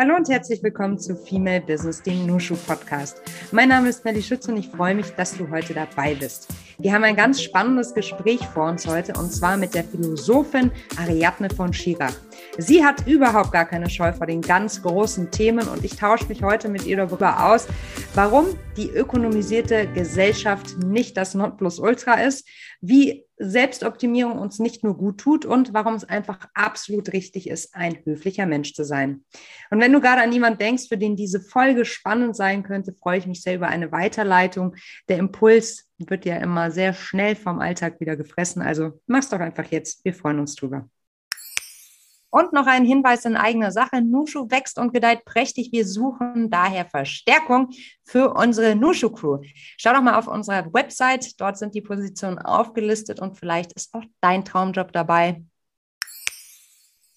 Hallo und herzlich willkommen zu Female Business, dem Nushu Podcast. Mein Name ist Melly Schütz und ich freue mich, dass du heute dabei bist. Wir haben ein ganz spannendes Gespräch vor uns heute und zwar mit der Philosophin Ariadne von Schirach. Sie hat überhaupt gar keine Scheu vor den ganz großen Themen und ich tausche mich heute mit ihr darüber aus, warum die ökonomisierte Gesellschaft nicht das Nonplusultra ist, wie Selbstoptimierung uns nicht nur gut tut und warum es einfach absolut richtig ist, ein höflicher Mensch zu sein. Und wenn du gerade an jemanden denkst, für den diese Folge spannend sein könnte, freue ich mich sehr über eine Weiterleitung. Der Impuls wird ja immer sehr schnell vom Alltag wieder gefressen. Also mach's doch einfach jetzt. Wir freuen uns drüber. Und noch ein Hinweis in eigener Sache. Nushu wächst und gedeiht prächtig. Wir suchen daher Verstärkung für unsere Nushu Crew. Schau doch mal auf unserer Website. Dort sind die Positionen aufgelistet und vielleicht ist auch dein Traumjob dabei.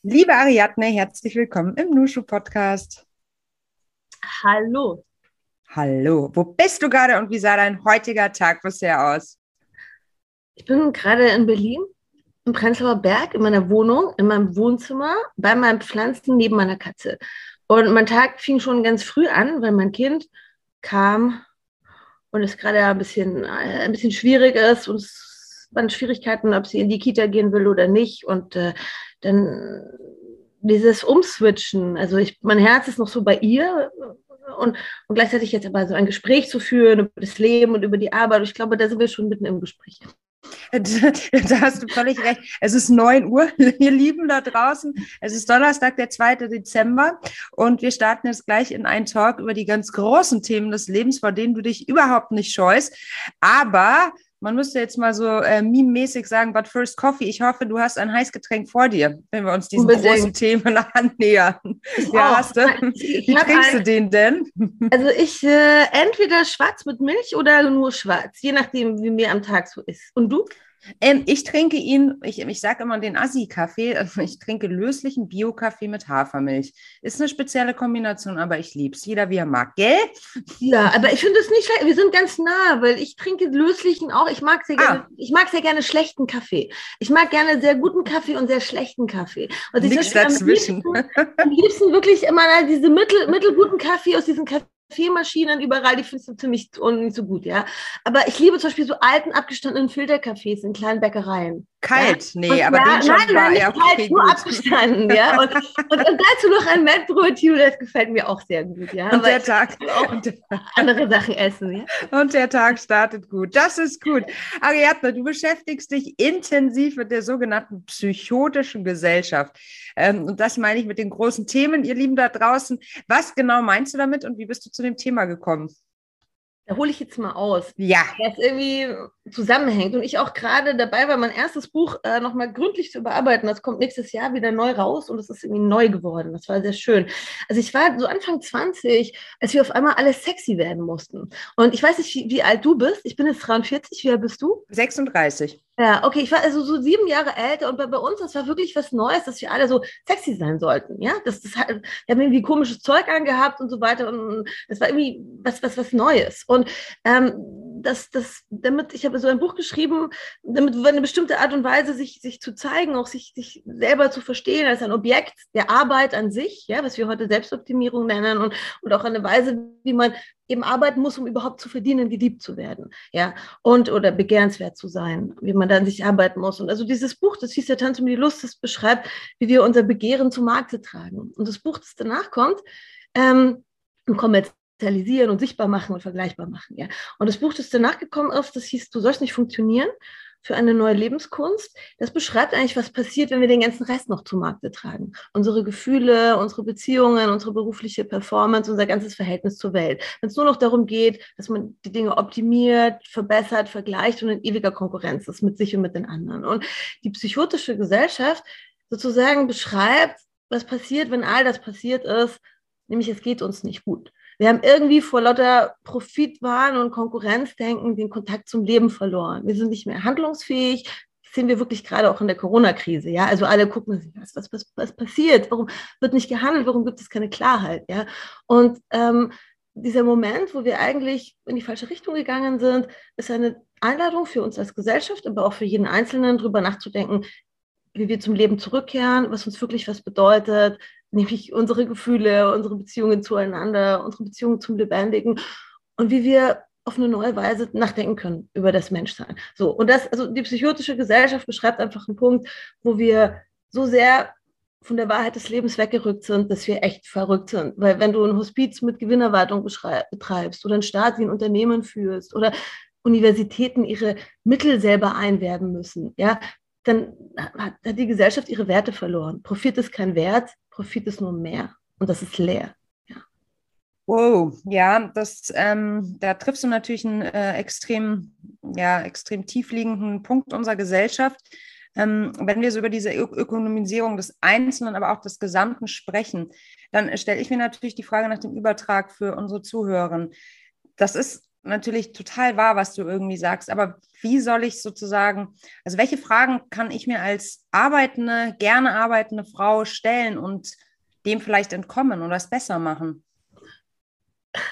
Liebe Ariadne, herzlich willkommen im Nushu Podcast. Hallo. Hallo. Wo bist du gerade und wie sah dein heutiger Tag bisher aus? Ich bin gerade in Berlin im Prenzlauer Berg in meiner Wohnung, in meinem Wohnzimmer, bei meinen Pflanzen neben meiner Katze. Und mein Tag fing schon ganz früh an, weil mein Kind kam und es gerade ein bisschen, äh, ein bisschen schwierig ist und es waren Schwierigkeiten, ob sie in die Kita gehen will oder nicht. Und äh, dann dieses Umswitchen, also ich, mein Herz ist noch so bei ihr und, und gleichzeitig jetzt aber so ein Gespräch zu führen über das Leben und über die Arbeit. Ich glaube, da sind wir schon mitten im Gespräch. Da hast du völlig recht. Es ist 9 Uhr, ihr Lieben da draußen. Es ist Donnerstag, der 2. Dezember. Und wir starten jetzt gleich in einen Talk über die ganz großen Themen des Lebens, vor denen du dich überhaupt nicht scheust. Aber man müsste jetzt mal so äh, meme-mäßig sagen, but first coffee. Ich hoffe, du hast ein Heißgetränk vor dir, wenn wir uns diesen Unbedingt. großen Themen annähern. Ja, hast du? Wie trinkst du den denn? Also ich äh, entweder schwarz mit Milch oder nur schwarz, je nachdem, wie mir am Tag so ist. Und du? Ähm, ich trinke ihn, ich, ich sage immer den Assi-Kaffee, also ich trinke löslichen Bio-Kaffee mit Hafermilch. Ist eine spezielle Kombination, aber ich liebe es. Jeder wie er mag, gell? Ja, aber ich finde es nicht schlecht. Wir sind ganz nah, weil ich trinke löslichen auch. Ich mag sehr ah. gerne, ich mag sehr gerne schlechten Kaffee. Ich mag gerne sehr guten Kaffee und sehr schlechten Kaffee. Und Nichts dazwischen. Am liebsten, am liebsten wirklich immer diese mittel, mittelguten Kaffee aus diesen Kaffee Kaffeemaschinen überall, die findest du ziemlich und nicht so gut, ja. Aber ich liebe zum Beispiel so alten, abgestandenen Filtercafés in kleinen Bäckereien. Kalt, ja? nee, und aber ja, den schon nein, war, nein, nicht kalt, okay, nur gut. abgestanden, ja. Und, und, und, dazu noch ein Mettbrötchen, das gefällt mir auch sehr gut, ja. Und der Tag. Auch andere Sachen essen, ja. Und der Tag startet gut. Das ist gut. Ariadne, du beschäftigst dich intensiv mit der sogenannten psychotischen Gesellschaft. Ähm, und das meine ich mit den großen Themen, ihr Lieben da draußen. Was genau meinst du damit und wie bist du zu dem Thema gekommen? Da hole ich jetzt mal aus. Ja. Was irgendwie zusammenhängt. Und ich auch gerade dabei war, mein erstes Buch äh, nochmal gründlich zu überarbeiten. Das kommt nächstes Jahr wieder neu raus und es ist irgendwie neu geworden. Das war sehr schön. Also ich war so Anfang 20, als wir auf einmal alle sexy werden mussten. Und ich weiß nicht, wie, wie alt du bist. Ich bin jetzt 43. Wie alt bist du? 36. Ja, okay, ich war also so sieben Jahre älter und bei, bei, uns, das war wirklich was Neues, dass wir alle so sexy sein sollten. Ja, das, das wir haben irgendwie komisches Zeug angehabt und so weiter und das war irgendwie was, was, was Neues. Und ähm, das, das, damit, ich habe so ein Buch geschrieben, damit eine bestimmte Art und Weise sich, sich zu zeigen, auch sich, sich selber zu verstehen als ein Objekt der Arbeit an sich, ja, was wir heute Selbstoptimierung nennen und, und auch eine Weise, wie man eben arbeiten muss, um überhaupt zu verdienen, geliebt zu werden, ja, und oder begehrenswert zu sein, wie man dann sich arbeiten muss. Und also dieses Buch, das hieß ja Tanz um die Lust, das beschreibt, wie wir unser Begehren zu Markte tragen. Und das Buch, das danach kommt, ähm, kommerzialisieren und sichtbar machen und vergleichbar machen, ja. Und das Buch, das danach gekommen ist, das hieß, du sollst nicht funktionieren für eine neue Lebenskunst. Das beschreibt eigentlich, was passiert, wenn wir den ganzen Rest noch zu Markte tragen. Unsere Gefühle, unsere Beziehungen, unsere berufliche Performance, unser ganzes Verhältnis zur Welt. Wenn es nur noch darum geht, dass man die Dinge optimiert, verbessert, vergleicht und in ewiger Konkurrenz ist mit sich und mit den anderen. Und die psychotische Gesellschaft sozusagen beschreibt, was passiert, wenn all das passiert ist, nämlich es geht uns nicht gut. Wir haben irgendwie vor lauter Profitwahn und Konkurrenzdenken den Kontakt zum Leben verloren. Wir sind nicht mehr handlungsfähig. Das sehen wir wirklich gerade auch in der Corona-Krise. Ja, also alle gucken sich, was, was, was, was passiert? Warum wird nicht gehandelt? Warum gibt es keine Klarheit? Ja, und ähm, dieser Moment, wo wir eigentlich in die falsche Richtung gegangen sind, ist eine Einladung für uns als Gesellschaft, aber auch für jeden Einzelnen, darüber nachzudenken, wie wir zum Leben zurückkehren, was uns wirklich was bedeutet, nämlich unsere Gefühle, unsere Beziehungen zueinander, unsere Beziehungen zum Lebendigen und wie wir auf eine neue Weise nachdenken können über das Menschsein. So, und das, also die psychotische Gesellschaft beschreibt einfach einen Punkt, wo wir so sehr von der Wahrheit des Lebens weggerückt sind, dass wir echt verrückt sind. Weil wenn du ein Hospiz mit Gewinnerwartung betreibst oder ein Staat wie ein Unternehmen führst oder Universitäten ihre Mittel selber einwerben müssen, ja, dann hat, hat die Gesellschaft ihre Werte verloren. Profit ist kein Wert, Profit ist nur mehr. Und das ist leer. Wow, ja, das, ähm, da triffst du natürlich einen äh, extrem, ja, extrem tiefliegenden Punkt unserer Gesellschaft. Ähm, wenn wir so über diese Ö Ökonomisierung des Einzelnen, aber auch des Gesamten sprechen, dann stelle ich mir natürlich die Frage nach dem Übertrag für unsere Zuhörer. Das ist natürlich total wahr, was du irgendwie sagst, aber wie soll ich sozusagen, also welche Fragen kann ich mir als arbeitende, gerne arbeitende Frau stellen und dem vielleicht entkommen oder es besser machen?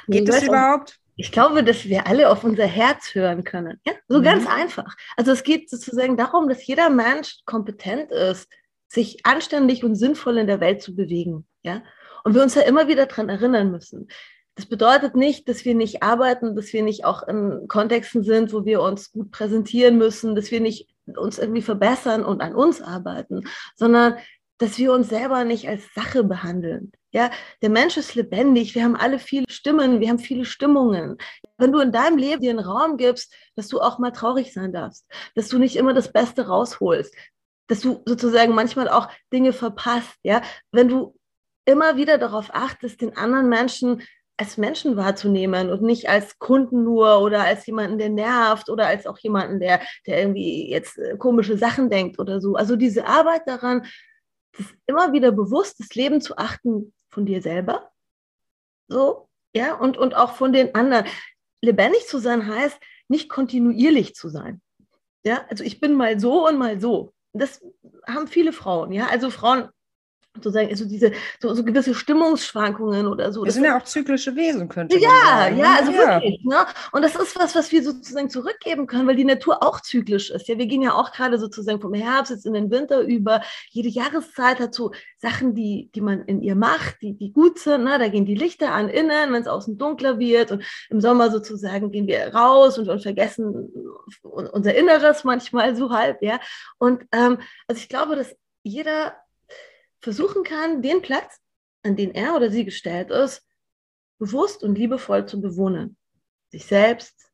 Geht das überhaupt? Ich glaube, dass wir alle auf unser Herz hören können. Ja? So mhm. ganz einfach. Also es geht sozusagen darum, dass jeder Mensch kompetent ist, sich anständig und sinnvoll in der Welt zu bewegen. Ja? Und wir uns ja immer wieder daran erinnern müssen. Das bedeutet nicht, dass wir nicht arbeiten, dass wir nicht auch in Kontexten sind, wo wir uns gut präsentieren müssen, dass wir nicht uns irgendwie verbessern und an uns arbeiten, sondern dass wir uns selber nicht als Sache behandeln. Ja, der Mensch ist lebendig. Wir haben alle viele Stimmen. Wir haben viele Stimmungen. Wenn du in deinem Leben dir einen Raum gibst, dass du auch mal traurig sein darfst, dass du nicht immer das Beste rausholst, dass du sozusagen manchmal auch Dinge verpasst. Ja, wenn du immer wieder darauf achtest, den anderen Menschen als Menschen wahrzunehmen und nicht als Kunden nur oder als jemanden, der nervt oder als auch jemanden, der, der irgendwie jetzt äh, komische Sachen denkt oder so. Also diese Arbeit daran, das immer wieder bewusst, das Leben zu achten von dir selber. So, ja, und, und auch von den anderen. Lebendig zu sein heißt, nicht kontinuierlich zu sein. Ja, also ich bin mal so und mal so. Das haben viele Frauen, ja. Also Frauen sozusagen also diese so, so gewisse Stimmungsschwankungen oder so. Wir sind ja auch zyklische Wesen, könnte man ja, sagen. Ja, also ja. wirklich. Ne? Und das ist was, was wir sozusagen zurückgeben können, weil die Natur auch zyklisch ist. Ja, wir gehen ja auch gerade sozusagen vom Herbst jetzt in den Winter über. Jede Jahreszeit hat so Sachen, die, die man in ihr macht, die, die gut sind. Ne? Da gehen die Lichter an innen, wenn es außen dunkler wird. Und im Sommer sozusagen gehen wir raus und, und vergessen unser Inneres manchmal so halb. Ja, und ähm, also ich glaube, dass jeder versuchen kann, den Platz, an den er oder sie gestellt ist, bewusst und liebevoll zu bewohnen. Sich selbst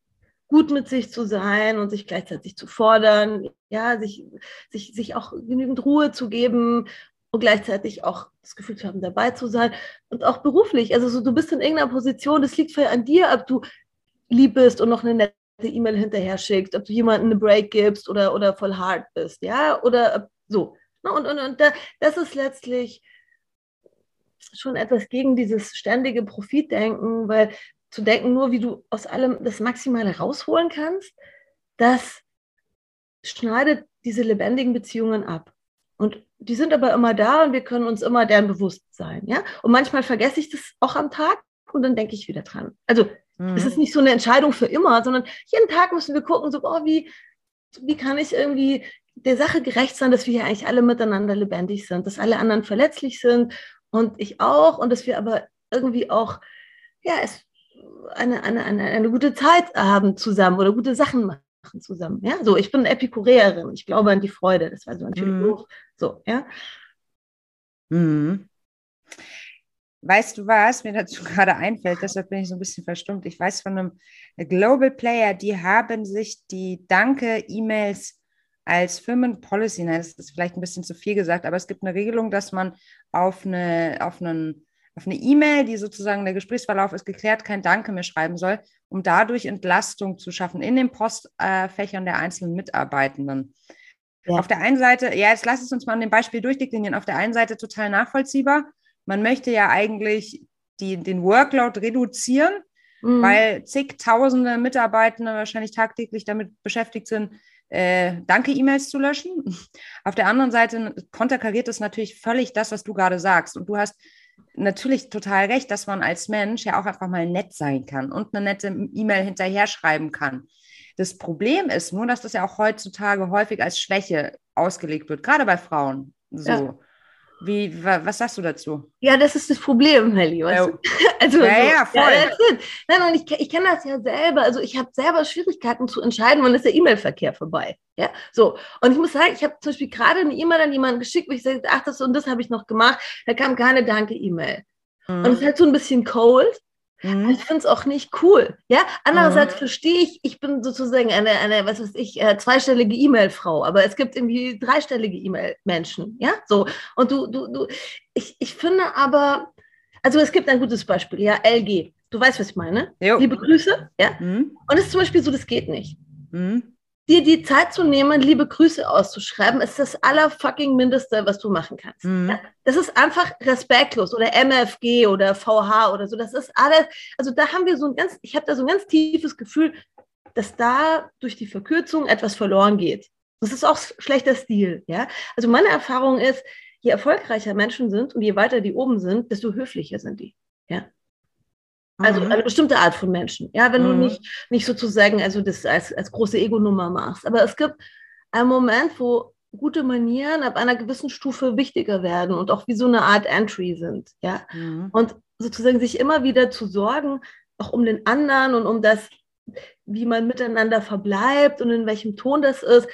gut mit sich zu sein und sich gleichzeitig zu fordern, ja, sich, sich, sich auch genügend Ruhe zu geben und gleichzeitig auch das Gefühl zu haben, dabei zu sein und auch beruflich. Also so, du bist in irgendeiner Position, das liegt voll an dir, ob du lieb bist und noch eine nette E-Mail hinterher schickst, ob du jemanden eine Break gibst oder, oder voll hart bist, ja, oder so. Ne, und, und, und das ist letztlich schon etwas gegen dieses ständige Profitdenken, weil zu denken, nur wie du aus allem das Maximale rausholen kannst, das schneidet diese lebendigen Beziehungen ab. Und die sind aber immer da und wir können uns immer deren bewusst sein. Ja? Und manchmal vergesse ich das auch am Tag und dann denke ich wieder dran. Also mhm. es ist nicht so eine Entscheidung für immer, sondern jeden Tag müssen wir gucken, so, oh, wie, wie kann ich irgendwie der Sache gerecht sein, dass wir hier eigentlich alle miteinander lebendig sind, dass alle anderen verletzlich sind und ich auch und dass wir aber irgendwie auch ja, es eine, eine, eine, eine gute Zeit haben zusammen oder gute Sachen machen zusammen. Ja, so, ich bin Epikureerin, ich glaube an die Freude, das war so ein mhm. Philosoph. Mhm. So, ja. Mhm. Weißt du was, mir dazu gerade einfällt, deshalb bin ich so ein bisschen verstummt. Ich weiß von einem Global Player, die haben sich die Danke-E-Mails als Firmenpolicy, nein, das ist vielleicht ein bisschen zu viel gesagt, aber es gibt eine Regelung, dass man auf eine, auf einen, auf eine E-Mail, die sozusagen der Gesprächsverlauf ist geklärt, kein Danke mehr schreiben soll, um dadurch Entlastung zu schaffen in den Postfächern der einzelnen Mitarbeitenden. Ja. Auf der einen Seite, ja, jetzt lass es uns mal an dem Beispiel durchdeklinieren. Auf der einen Seite total nachvollziehbar. Man möchte ja eigentlich die, den Workload reduzieren, mhm. weil zigtausende Mitarbeitende wahrscheinlich tagtäglich damit beschäftigt sind, äh, Danke-E-Mails zu löschen. Auf der anderen Seite konterkariert es natürlich völlig das, was du gerade sagst. Und du hast natürlich total recht, dass man als Mensch ja auch einfach mal nett sein kann und eine nette E-Mail hinterher schreiben kann. Das Problem ist nur, dass das ja auch heutzutage häufig als Schwäche ausgelegt wird, gerade bei Frauen. So. Ja. Wie, was sagst du dazu? Ja, das ist das Problem, Melli. Ja. Also, ja, ja, voll. Ja, Nein, und ich, ich kenne das ja selber. Also ich habe selber Schwierigkeiten zu entscheiden, wann ist der E-Mail-Verkehr vorbei. Ja, so. Und ich muss sagen, ich habe zum Beispiel gerade eine E-Mail an jemanden geschickt, wo ich sage, ach, das und das habe ich noch gemacht. Da kam keine Danke-E-Mail. Mhm. Und es ist halt so ein bisschen cold. Mhm. Ich finde es auch nicht cool. Ja, andererseits mhm. verstehe ich, ich bin sozusagen eine, eine, was weiß ich, äh, zweistellige E-Mail-Frau, aber es gibt irgendwie dreistellige E-Mail-Menschen. Ja, so. Und du, du, du, ich, ich finde aber, also es gibt ein gutes Beispiel, ja, LG. Du weißt, was ich meine? Jo. Liebe Grüße. Ja. Mhm. Und es ist zum Beispiel so, das geht nicht. Mhm dir die Zeit zu nehmen, liebe Grüße auszuschreiben, ist das allerfucking Mindeste, was du machen kannst. Mhm. Das ist einfach respektlos oder MFG oder VH oder so. Das ist alles, also da haben wir so ein ganz, ich habe da so ein ganz tiefes Gefühl, dass da durch die Verkürzung etwas verloren geht. Das ist auch schlechter Stil, ja. Also meine Erfahrung ist, je erfolgreicher Menschen sind und je weiter die oben sind, desto höflicher sind die, ja. Also mhm. eine bestimmte Art von Menschen. Ja, wenn mhm. du nicht, nicht sozusagen also das als, als große Ego-Nummer machst. Aber es gibt einen Moment, wo gute Manieren ab einer gewissen Stufe wichtiger werden und auch wie so eine Art Entry sind. Ja. Mhm. Und sozusagen sich immer wieder zu sorgen, auch um den anderen und um das, wie man miteinander verbleibt und in welchem Ton das ist.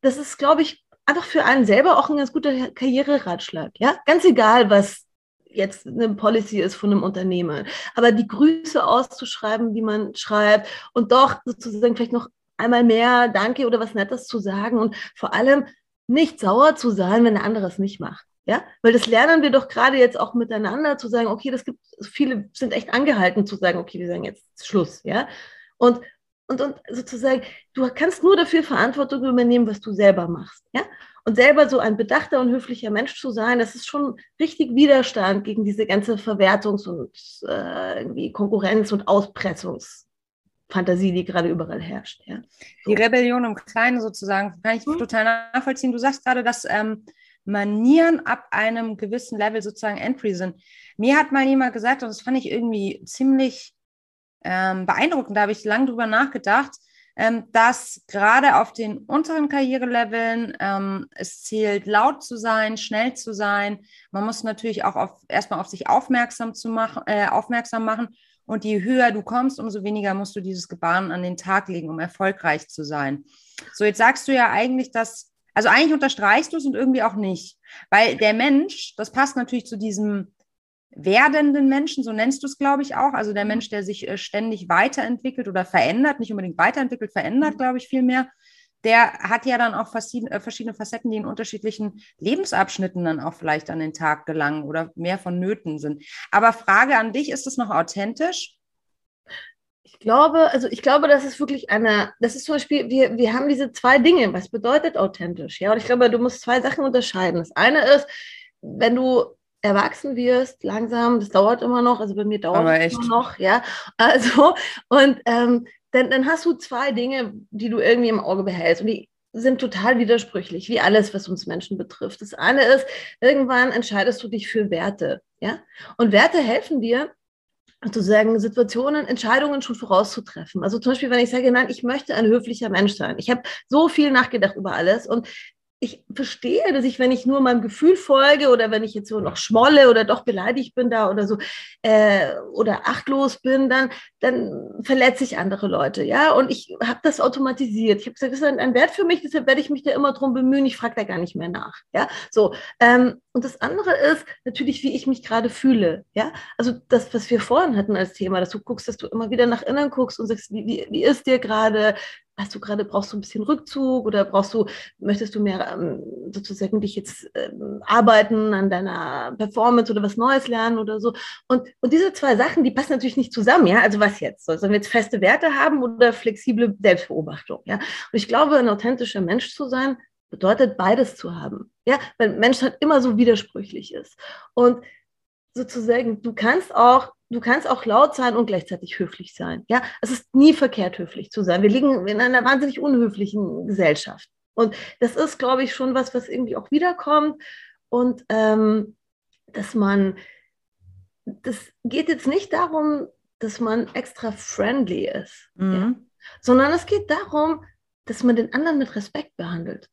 Das ist, glaube ich, einfach für einen selber auch ein ganz guter Karriereratschlag. Ja, ganz egal, was jetzt eine Policy ist von einem Unternehmen. Aber die Grüße auszuschreiben, wie man schreibt und doch sozusagen vielleicht noch einmal mehr Danke oder was Nettes zu sagen und vor allem nicht sauer zu sein, wenn der andere es nicht macht. Ja, weil das lernen wir doch gerade jetzt auch miteinander zu sagen, okay, das gibt, viele sind echt angehalten zu sagen, okay, wir sagen jetzt Schluss, ja. Und, und, und sozusagen, du kannst nur dafür Verantwortung übernehmen, was du selber machst, ja. Und selber so ein bedachter und höflicher Mensch zu sein, das ist schon richtig Widerstand gegen diese ganze Verwertungs- und äh, irgendwie Konkurrenz- und Auspressungsfantasie, die gerade überall herrscht. Ja. Die Rebellion im Kleinen sozusagen, kann ich hm. total nachvollziehen. Du sagst gerade, dass ähm, Manieren ab einem gewissen Level sozusagen Entry sind. Mir hat mal jemand gesagt, und das fand ich irgendwie ziemlich ähm, beeindruckend, da habe ich lange drüber nachgedacht, dass gerade auf den unteren Karriereleveln ähm, es zählt, laut zu sein, schnell zu sein. Man muss natürlich auch auf, erstmal auf sich aufmerksam, zu machen, äh, aufmerksam machen. Und je höher du kommst, umso weniger musst du dieses Gebaren an den Tag legen, um erfolgreich zu sein. So, jetzt sagst du ja eigentlich, dass, also eigentlich unterstreichst du es und irgendwie auch nicht. Weil der Mensch, das passt natürlich zu diesem werdenden Menschen, so nennst du es, glaube ich, auch. Also der. Mensch, der sich äh, ständig weiterentwickelt oder verändert, nicht unbedingt weiterentwickelt, verändert, mhm. glaube ich, viel mehr. Der hat ja dann auch äh, verschiedene Facetten, die in unterschiedlichen Lebensabschnitten dann auch vielleicht an den Tag gelangen oder mehr vonnöten sind. Aber Frage an dich, ist das noch authentisch? Ich glaube, also ich glaube, das ist wirklich eine, das ist zum Beispiel, wir, wir haben diese zwei Dinge. Was bedeutet authentisch? Ja, und ich glaube, du musst zwei Sachen unterscheiden. Das eine ist, wenn du erwachsen wirst, langsam, das dauert immer noch, also bei mir dauert es immer noch, ja. Also, und ähm, dann, dann hast du zwei Dinge, die du irgendwie im Auge behältst. Und die sind total widersprüchlich, wie alles, was uns Menschen betrifft. Das eine ist, irgendwann entscheidest du dich für Werte, ja. Und Werte helfen dir, sozusagen Situationen, Entscheidungen schon vorauszutreffen. Also zum Beispiel, wenn ich sage, nein, ich möchte ein höflicher Mensch sein. Ich habe so viel nachgedacht über alles und ich verstehe, dass ich, wenn ich nur meinem Gefühl folge oder wenn ich jetzt so noch schmolle oder doch beleidigt bin da oder so äh, oder achtlos bin, dann, dann verletze ich andere Leute, ja. Und ich habe das automatisiert. Ich habe gesagt, das ist ein, ein, Wert für mich, deshalb werde ich mich da immer drum bemühen. Ich frage da gar nicht mehr nach, ja. So. Ähm, und das andere ist natürlich, wie ich mich gerade fühle, ja. Also das, was wir vorhin hatten als Thema, dass du guckst, dass du immer wieder nach innen guckst und sagst, wie, wie, wie ist dir gerade? Hast du gerade, brauchst du ein bisschen Rückzug oder brauchst du, möchtest du mehr ähm, sozusagen dich jetzt ähm, arbeiten an deiner Performance oder was Neues lernen oder so? Und, und diese zwei Sachen, die passen natürlich nicht zusammen, ja? Also was jetzt? Sollen wir jetzt feste Werte haben oder flexible Selbstbeobachtung, ja? Und ich glaube, ein authentischer Mensch zu sein, bedeutet beides zu haben, ja? Weil Mensch halt immer so widersprüchlich ist. Und sozusagen, du kannst auch du kannst auch laut sein und gleichzeitig höflich sein. Ja, es ist nie verkehrt, höflich zu sein. Wir liegen in einer wahnsinnig unhöflichen Gesellschaft. Und das ist, glaube ich, schon was, was irgendwie auch wiederkommt. Und ähm, dass man, das geht jetzt nicht darum, dass man extra friendly ist, mhm. ja? sondern es geht darum, dass man den anderen mit Respekt behandelt.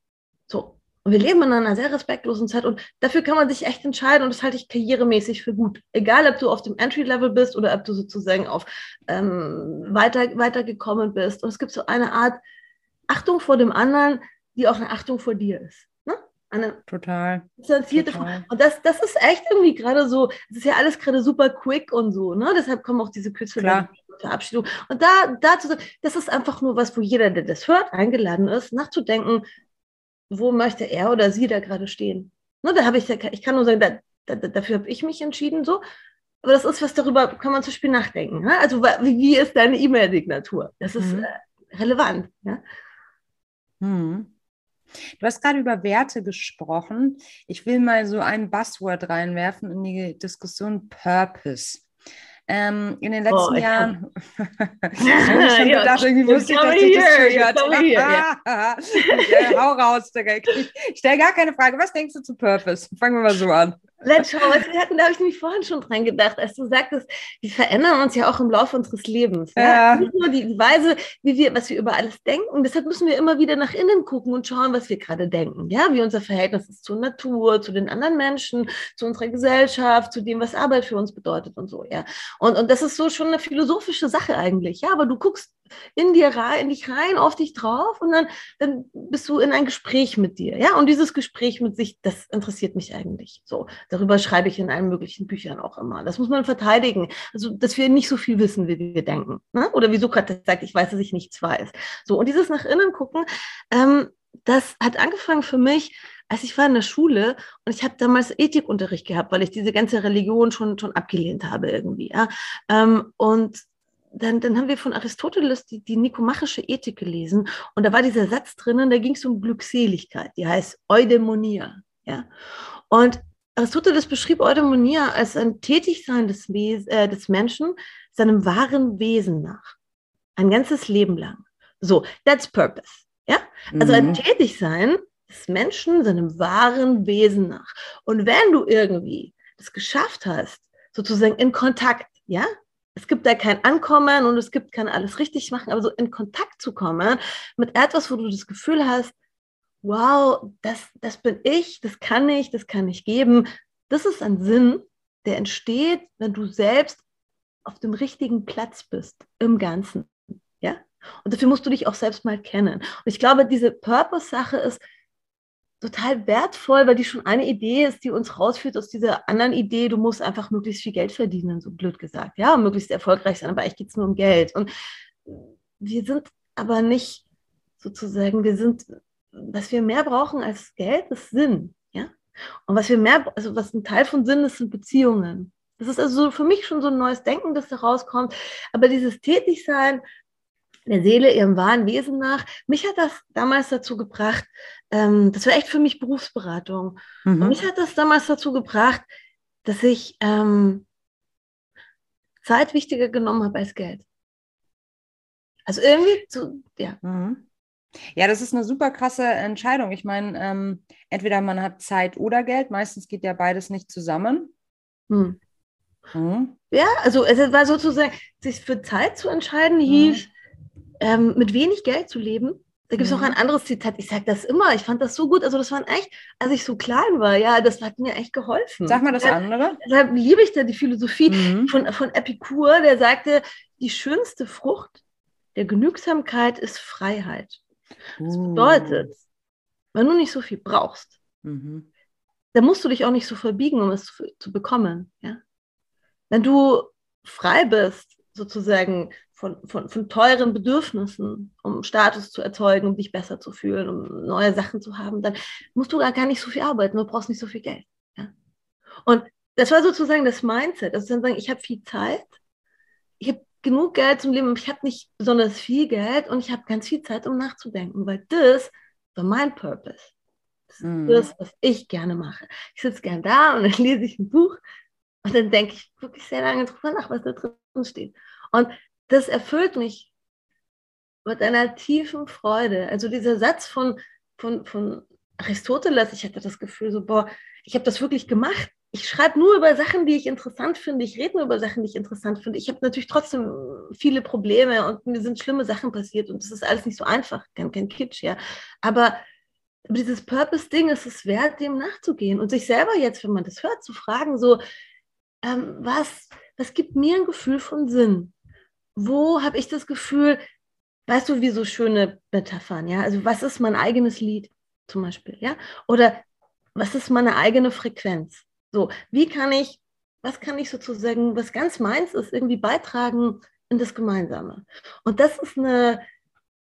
So. Und wir leben in einer sehr respektlosen Zeit und dafür kann man sich echt entscheiden und das halte ich karrieremäßig für gut. Egal, ob du auf dem Entry-Level bist oder ob du sozusagen auf ähm, weiter, weitergekommen bist. Und es gibt so eine Art Achtung vor dem anderen, die auch eine Achtung vor dir ist. Ne? Eine total. Total. Und das, das ist echt irgendwie gerade so, es ist ja alles gerade super quick und so, ne? Deshalb kommen auch diese Küsse Verabschiedung. Und da, dazu, das ist einfach nur was, wo jeder, der das hört, eingeladen ist, nachzudenken, wo möchte er oder sie da gerade stehen. Ne, da habe ich, ich kann nur sagen, da, da, dafür habe ich mich entschieden so. Aber das ist was, darüber kann man zum Beispiel nachdenken. Ne? Also wie, ist deine E-Mail-Signatur? Das ist mhm. äh, relevant. Ja? Mhm. Du hast gerade über Werte gesprochen. Ich will mal so ein Buzzword reinwerfen in die Diskussion Purpose. Ähm, in den letzten oh, Jahren. ich habe schon gedacht, irgendwie wusste ich, dass dich das triggert. ja. ja, hau raus, Digga. Ich, ich stelle gar keine Frage. Was denkst du zu Purpose? Fangen wir mal so an. Let's show. Wir hatten, da habe ich nämlich vorhin schon dran gedacht, als du sagtest, wir verändern uns ja auch im Laufe unseres Lebens. Ja? ja. Nicht nur die, die Weise, wie wir, was wir über alles denken. Deshalb müssen wir immer wieder nach innen gucken und schauen, was wir gerade denken. Ja, wie unser Verhältnis ist zur Natur, zu den anderen Menschen, zu unserer Gesellschaft, zu dem, was Arbeit für uns bedeutet und so. Ja. Und, und das ist so schon eine philosophische Sache eigentlich. Ja, aber du guckst in dir rein, in dich rein, auf dich drauf und dann, dann bist du in ein Gespräch mit dir. Ja, und dieses Gespräch mit sich, das interessiert mich eigentlich. So, darüber schreibe ich in allen möglichen Büchern auch immer. Das muss man verteidigen. Also, dass wir nicht so viel wissen, wie wir denken. Ne? Oder wie Sokrates sagt, ich weiß, dass ich nichts weiß. So, und dieses nach innen gucken, ähm, das hat angefangen für mich, als ich war in der Schule und ich habe damals Ethikunterricht gehabt, weil ich diese ganze Religion schon, schon abgelehnt habe irgendwie. Ja? Ähm, und dann, dann haben wir von Aristoteles die, die nikomachische Ethik gelesen und da war dieser Satz drinnen, da ging es um Glückseligkeit, die heißt Eudaimonia. Ja? Und Aristoteles beschrieb Eudaimonia als ein Tätigsein des, äh, des Menschen seinem wahren Wesen nach. Ein ganzes Leben lang. So, that's purpose. Ja? Also mhm. ein Tätigsein des Menschen seinem wahren Wesen nach. Und wenn du irgendwie das geschafft hast, sozusagen in Kontakt, ja, es gibt da kein Ankommen und es gibt kein alles richtig machen, aber so in Kontakt zu kommen mit etwas, wo du das Gefühl hast, wow, das, das bin ich, das kann ich, das kann ich geben. Das ist ein Sinn, der entsteht, wenn du selbst auf dem richtigen Platz bist im Ganzen. Ja? Und dafür musst du dich auch selbst mal kennen. Und ich glaube, diese Purpose-Sache ist, total wertvoll, weil die schon eine Idee ist, die uns rausführt aus dieser anderen Idee, du musst einfach möglichst viel Geld verdienen, so blöd gesagt. Ja, möglichst erfolgreich sein, aber eigentlich geht es nur um Geld. Und wir sind aber nicht sozusagen, wir sind, was wir mehr brauchen als Geld, ist Sinn. Ja? Und was wir mehr, also was ein Teil von Sinn ist, sind Beziehungen. Das ist also für mich schon so ein neues Denken, das da rauskommt. Aber dieses Tätigsein der Seele, ihrem wahren Wesen nach. Mich hat das damals dazu gebracht, ähm, das war echt für mich Berufsberatung. Mhm. Und mich hat das damals dazu gebracht, dass ich ähm, Zeit wichtiger genommen habe als Geld. Also irgendwie zu, ja. Mhm. Ja, das ist eine super krasse Entscheidung. Ich meine, ähm, entweder man hat Zeit oder Geld. Meistens geht ja beides nicht zusammen. Mhm. Mhm. Ja, also es war sozusagen, sich für Zeit zu entscheiden, hieß, ähm, mit wenig Geld zu leben. Da gibt es mhm. auch ein anderes Zitat, ich sage das immer, ich fand das so gut, also das war echt, als ich so klein war, ja, das hat mir echt geholfen. Sag mal das andere. Deshalb liebe ich da die Philosophie mhm. von, von Epikur, der sagte, die schönste Frucht der Genügsamkeit ist Freiheit. Das uh. bedeutet, wenn du nicht so viel brauchst, mhm. dann musst du dich auch nicht so verbiegen, um es zu, zu bekommen. Ja? Wenn du frei bist, sozusagen von, von, von teuren Bedürfnissen, um Status zu erzeugen, um dich besser zu fühlen, um neue Sachen zu haben, dann musst du gar nicht so viel arbeiten, du brauchst nicht so viel Geld. Ja? Und das war sozusagen das Mindset. Also dann sagen, ich habe viel Zeit, ich habe genug Geld zum Leben, ich habe nicht besonders viel Geld und ich habe ganz viel Zeit, um nachzudenken, weil das war mein Purpose. Das ist mm. das, was ich gerne mache. Ich sitze gern da und dann lese ich ein Buch und dann denke ich wirklich sehr lange drüber nach, was da drin steht. Und das erfüllt mich mit einer tiefen Freude. Also dieser Satz von, von, von Aristoteles, ich hatte das Gefühl so, boah, ich habe das wirklich gemacht. Ich schreibe nur über Sachen, die ich interessant finde. Ich rede nur über Sachen, die ich interessant finde. Ich habe natürlich trotzdem viele Probleme und mir sind schlimme Sachen passiert und das ist alles nicht so einfach. Kein, kein Kitsch, ja. Aber dieses Purpose-Ding ist es wert, dem nachzugehen und sich selber jetzt, wenn man das hört, zu fragen, so, ähm, was, was gibt mir ein Gefühl von Sinn? Wo habe ich das Gefühl, weißt du, wie so schöne Metaphern, ja? Also was ist mein eigenes Lied zum Beispiel, ja? Oder was ist meine eigene Frequenz? So, wie kann ich, was kann ich sozusagen, was ganz meins ist, irgendwie beitragen in das Gemeinsame? Und das ist eine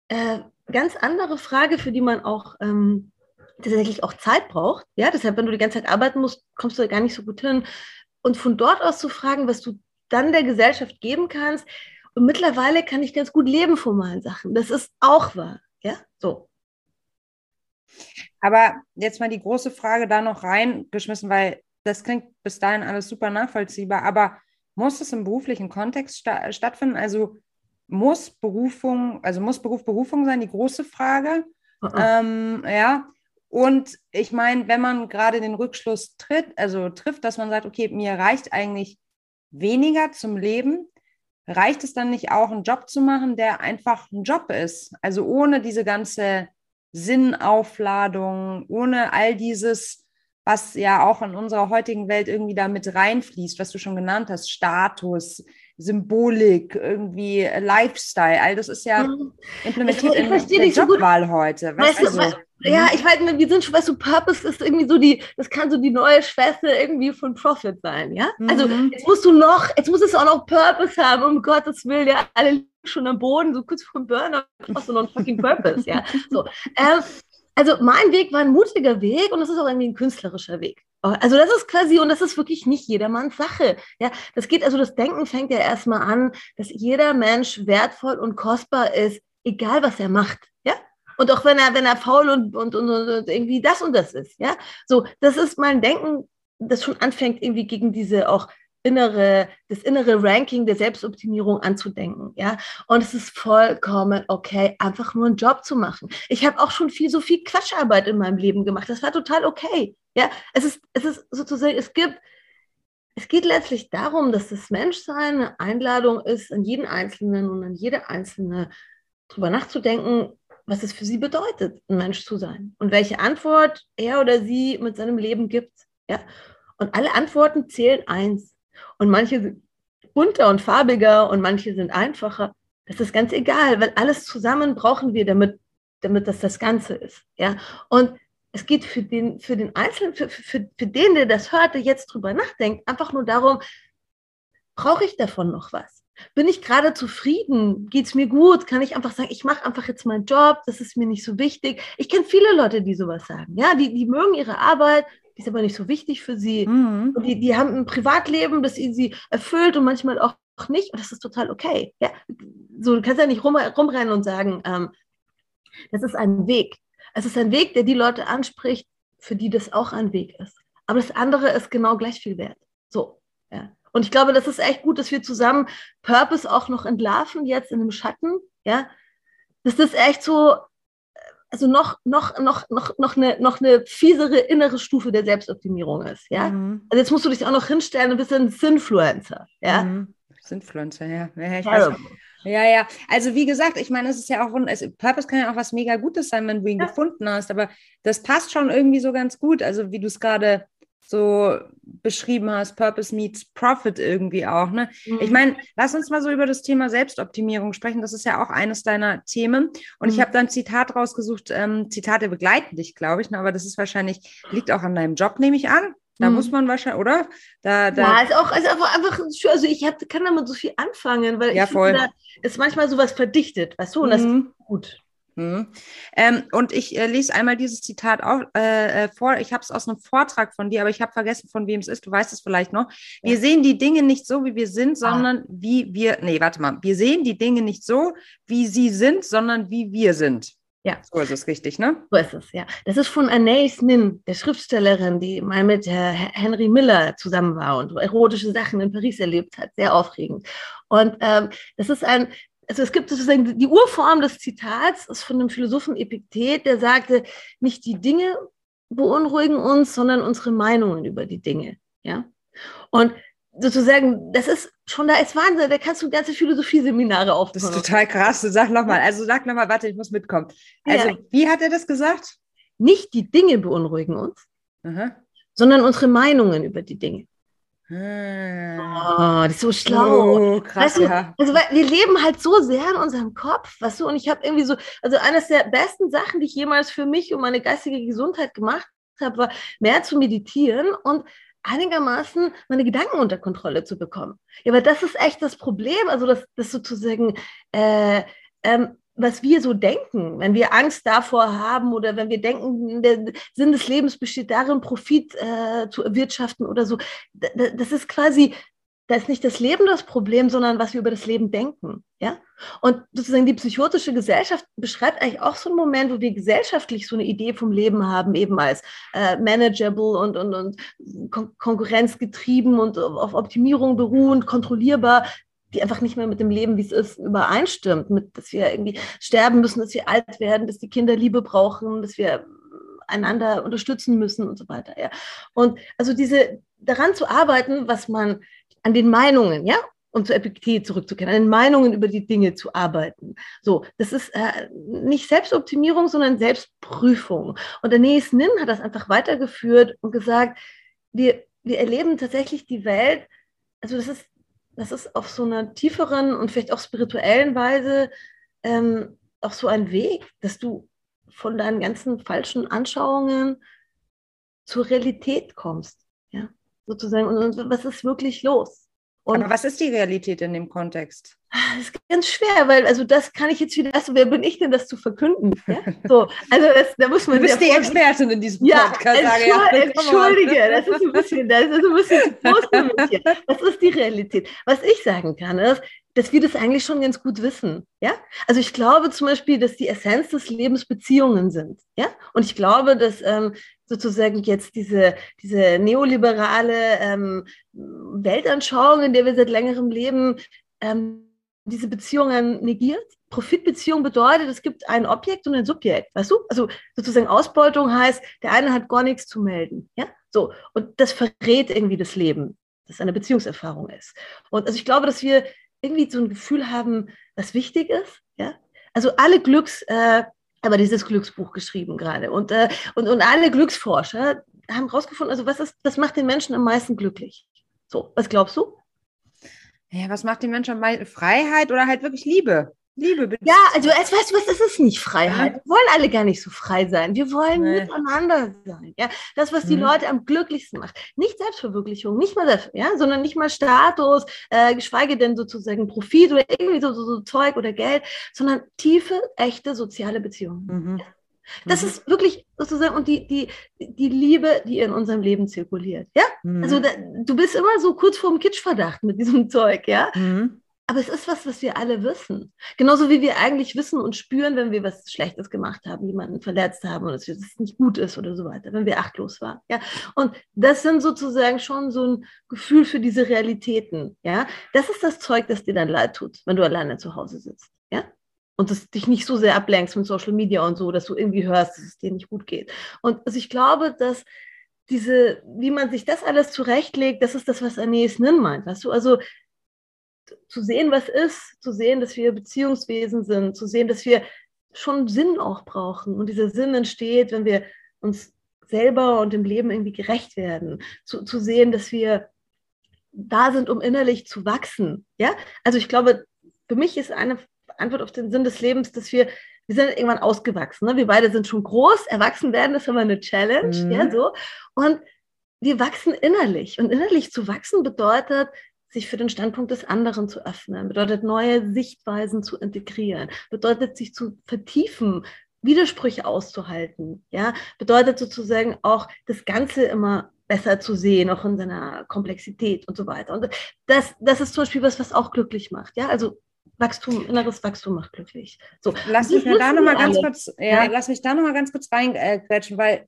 äh, ganz andere Frage, für die man auch ähm, tatsächlich auch Zeit braucht. Ja, deshalb, wenn du die ganze Zeit arbeiten musst, kommst du gar nicht so gut hin. Und von dort aus zu fragen, was du dann der Gesellschaft geben kannst. Und mittlerweile kann ich ganz gut leben von meinen Sachen. Das ist auch wahr. Ja, so. Aber jetzt mal die große Frage da noch reingeschmissen, weil das klingt bis dahin alles super nachvollziehbar. Aber muss es im beruflichen Kontext sta stattfinden? Also muss Berufung, also muss Beruf Berufung sein, die große Frage. Uh -uh. Ähm, ja, und ich meine, wenn man gerade den Rückschluss tritt, also trifft, dass man sagt, okay, mir reicht eigentlich weniger zum Leben, reicht es dann nicht auch, einen Job zu machen, der einfach ein Job ist? Also ohne diese ganze Sinnaufladung, ohne all dieses, was ja auch in unserer heutigen Welt irgendwie da mit reinfließt, was du schon genannt hast, Status, Symbolik, irgendwie Lifestyle, all das ist ja mhm. implementiert ich, ich in der Jobwahl so heute. Weißt, weißt du, also, ja, mhm. ich meine, wir sind schon, weißt du, Purpose ist irgendwie so die, das kann so die neue Schwester irgendwie von Profit sein, ja? Also mhm. jetzt musst du noch, jetzt muss es auch noch Purpose haben, um Gottes Willen, ja, alle schon am Boden, so kurz vor dem Burner, brauchst du noch einen fucking Purpose, ja? So, ähm, also mein Weg war ein mutiger Weg und es ist auch irgendwie ein künstlerischer Weg. Also das ist quasi, und das ist wirklich nicht jedermanns Sache. Ja, das geht, also das Denken fängt ja erstmal an, dass jeder Mensch wertvoll und kostbar ist, egal was er macht. Ja, und auch wenn er, wenn er faul und, und, und, und irgendwie das und das ist. Ja, so, das ist mein Denken, das schon anfängt, irgendwie gegen diese auch innere, das innere Ranking der Selbstoptimierung anzudenken, ja. Und es ist vollkommen okay, einfach nur einen Job zu machen. Ich habe auch schon viel, so viel Quatscharbeit in meinem Leben gemacht. Das war total okay, ja. Es ist, es ist sozusagen, es gibt, es geht letztlich darum, dass das Menschsein eine Einladung ist, an jeden Einzelnen und an jede Einzelne drüber nachzudenken, was es für sie bedeutet, ein Mensch zu sein und welche Antwort er oder sie mit seinem Leben gibt, ja. Und alle Antworten zählen eins und manche sind bunter und farbiger und manche sind einfacher. Das ist ganz egal, weil alles zusammen brauchen wir, damit, damit das das Ganze ist. Ja? Und es geht für den, für den Einzelnen, für, für, für den, der das hört, der jetzt drüber nachdenkt, einfach nur darum, brauche ich davon noch was? Bin ich gerade zufrieden? Geht es mir gut? Kann ich einfach sagen, ich mache einfach jetzt meinen Job, das ist mir nicht so wichtig. Ich kenne viele Leute, die sowas sagen. Ja, die, die mögen ihre Arbeit, die ist aber nicht so wichtig für sie. Mhm. Und die, die haben ein Privatleben, das sie erfüllt und manchmal auch nicht. Und das ist total okay. Ja? So, du kannst ja nicht rum, rumrennen und sagen, ähm, das ist ein Weg. Es ist ein Weg, der die Leute anspricht, für die das auch ein Weg ist. Aber das andere ist genau gleich viel wert. So, ja. Und ich glaube, das ist echt gut, dass wir zusammen Purpose auch noch entlarven, jetzt in dem Schatten, ja. Das ist echt so, also noch, noch, noch, noch, noch, eine, noch eine fiesere innere Stufe der Selbstoptimierung ist. Ja? Mhm. Also jetzt musst du dich auch noch hinstellen, du bist ein Sinfluencer. Ja? Mhm. Sinfluencer, ja. Ja, ich weiß, ja, ja. Also wie gesagt, ich meine, es ist ja auch, also Purpose kann ja auch was mega Gutes sein, wenn du ihn ja. gefunden hast, aber das passt schon irgendwie so ganz gut. Also wie du es gerade so beschrieben hast, Purpose meets Profit irgendwie auch. Ne? Mhm. Ich meine, lass uns mal so über das Thema Selbstoptimierung sprechen. Das ist ja auch eines deiner Themen. Und mhm. ich habe da ein Zitat rausgesucht. Ähm, Zitate begleiten dich, glaube ich, ne? aber das ist wahrscheinlich, liegt auch an deinem Job, nehme ich an. Da mhm. muss man wahrscheinlich, oder? Da, da ja, ist auch ist einfach, einfach also ich hab, kann damit so viel anfangen, weil ja, ich voll. finde, da ist manchmal sowas verdichtet, weißt du, und das ist mhm. gut. Hm. Ähm, und ich äh, lese einmal dieses Zitat auch, äh, äh vor. Ich habe es aus einem Vortrag von dir, aber ich habe vergessen, von wem es ist. Du weißt es vielleicht noch. Wir sehen die Dinge nicht so, wie wir sind, ah. sondern ah. wie wir. Nee, warte mal. Wir sehen die Dinge nicht so, wie sie sind, sondern wie wir sind. Ja. So ist es richtig, ne? So ist es, ja. Das ist von Anais Nin, der Schriftstellerin, die mal mit äh, Henry Miller zusammen war und erotische Sachen in Paris erlebt hat. Sehr aufregend. Und ähm, das ist ein also es gibt sozusagen die Urform des Zitats ist von dem Philosophen Epiktet, der sagte, nicht die Dinge beunruhigen uns, sondern unsere Meinungen über die Dinge. Ja? Und sozusagen, das ist schon da ist Wahnsinn, da kannst du ganze Philosophie-Seminare aufbauen. Das ist total krass. Sag nochmal, also sag nochmal, warte, ich muss mitkommen. Also, ja. wie hat er das gesagt? nicht die Dinge beunruhigen uns, Aha. sondern unsere Meinungen über die Dinge. Ah. Oh, das ist so schlau. Oh, krass, weißt du, ja. Also wir leben halt so sehr in unserem Kopf, weißt du, und ich habe irgendwie so, also eines der besten Sachen, die ich jemals für mich und meine geistige Gesundheit gemacht habe, war mehr zu meditieren und einigermaßen meine Gedanken unter Kontrolle zu bekommen. Ja, aber das ist echt das Problem, also das, das sozusagen äh, ähm, was wir so denken, wenn wir Angst davor haben oder wenn wir denken, der Sinn des Lebens besteht darin, Profit äh, zu erwirtschaften oder so, das ist quasi, da ist nicht das Leben das Problem, sondern was wir über das Leben denken. Ja? Und sozusagen die psychotische Gesellschaft beschreibt eigentlich auch so einen Moment, wo wir gesellschaftlich so eine Idee vom Leben haben, eben als äh, manageable und, und, und kon konkurrenzgetrieben und auf Optimierung beruhend, kontrollierbar die einfach nicht mehr mit dem Leben, wie es ist, übereinstimmt, mit, dass wir irgendwie sterben müssen, dass wir alt werden, dass die Kinder Liebe brauchen, dass wir einander unterstützen müssen und so weiter. Ja. Und also diese daran zu arbeiten, was man an den Meinungen, ja, um zur Epiktet zurückzukehren, an den Meinungen über die Dinge zu arbeiten. So, das ist äh, nicht Selbstoptimierung, sondern Selbstprüfung. Und der Nähes Nin hat das einfach weitergeführt und gesagt, wir, wir erleben tatsächlich die Welt, also das ist das ist auf so einer tieferen und vielleicht auch spirituellen Weise ähm, auch so ein Weg, dass du von deinen ganzen falschen Anschauungen zur Realität kommst. Ja, sozusagen. Und, und was ist wirklich los? Und Aber was ist die Realität in dem Kontext? Das ist ganz schwer, weil also das kann ich jetzt wieder, also wer bin ich denn, das zu verkünden? Ja? So, also das, da muss man. Du bist die Expertin in diesem Podcast. Ja, ja entschuldige, das ist ein bisschen, das ist ein bisschen zu groß für mich hier. Das ist die Realität. Was ich sagen kann, ist, dass wir das eigentlich schon ganz gut wissen. Ja? Also ich glaube zum Beispiel, dass die Essenz des Lebens Beziehungen sind. Ja? Und ich glaube, dass ähm, sozusagen jetzt diese, diese neoliberale ähm, Weltanschauung, in der wir seit längerem leben, ähm, diese Beziehungen negiert. Profitbeziehung bedeutet, es gibt ein Objekt und ein Subjekt, weißt du? Also sozusagen Ausbeutung heißt, der eine hat gar nichts zu melden, ja? So. Und das verrät irgendwie das Leben, das eine Beziehungserfahrung ist. Und also ich glaube, dass wir irgendwie so ein Gefühl haben, was wichtig ist. Ja? Also alle Glücks, äh, aber dieses Glücksbuch geschrieben gerade und, äh, und, und alle Glücksforscher haben herausgefunden, also was, ist, was macht den Menschen am meisten glücklich? So, was glaubst du? Ja, was macht den Menschen am meisten? Freiheit oder halt wirklich Liebe? Liebe, bitte. Ja, also es, weißt du was, das ist nicht Freiheit. Wir wollen alle gar nicht so frei sein. Wir wollen nee. miteinander sein. Ja, das, was die mhm. Leute am glücklichsten macht. Nicht Selbstverwirklichung, nicht mal das, ja, sondern nicht mal Status, äh, geschweige denn sozusagen Profit oder irgendwie so, so, so Zeug oder Geld, sondern tiefe, echte soziale Beziehungen. Mhm. Das mhm. ist wirklich sozusagen, und die, die, die Liebe, die in unserem Leben zirkuliert. Ja? Mhm. Also da, du bist immer so kurz vorm Kitschverdacht mit diesem Zeug, ja. Mhm. Aber es ist was, was wir alle wissen. Genauso wie wir eigentlich wissen und spüren, wenn wir was Schlechtes gemacht haben, jemanden verletzt haben und es nicht gut ist oder so weiter, wenn wir achtlos waren. Ja? Und das sind sozusagen schon so ein Gefühl für diese Realitäten. Ja? Das ist das Zeug, das dir dann leid tut, wenn du alleine zu Hause sitzt. Ja? Und das dich nicht so sehr ablenkst mit Social Media und so, dass du irgendwie hörst, dass es dir nicht gut geht. Und also ich glaube, dass diese, wie man sich das alles zurechtlegt, das ist das, was Aeneas Nin meint. Weißt du, also zu sehen, was ist, zu sehen, dass wir Beziehungswesen sind, zu sehen, dass wir schon Sinn auch brauchen. Und dieser Sinn entsteht, wenn wir uns selber und dem Leben irgendwie gerecht werden. Zu, zu sehen, dass wir da sind, um innerlich zu wachsen. Ja, also ich glaube, für mich ist eine Antwort auf den Sinn des Lebens, dass wir wir sind irgendwann ausgewachsen. Ne? Wir beide sind schon groß, erwachsen werden ist immer eine Challenge, mhm. ja so. Und wir wachsen innerlich. Und innerlich zu wachsen bedeutet, sich für den Standpunkt des anderen zu öffnen, bedeutet neue Sichtweisen zu integrieren, bedeutet sich zu vertiefen, Widersprüche auszuhalten, ja, bedeutet sozusagen auch das Ganze immer besser zu sehen, auch in seiner Komplexität und so weiter. Und das, das ist zum Beispiel was, was auch glücklich macht, ja, also Wachstum, inneres Wachstum macht glücklich. So, lass mich da noch mal ganz kurz, ja, ja, lass mich da noch mal ganz kurz reingrätschen, weil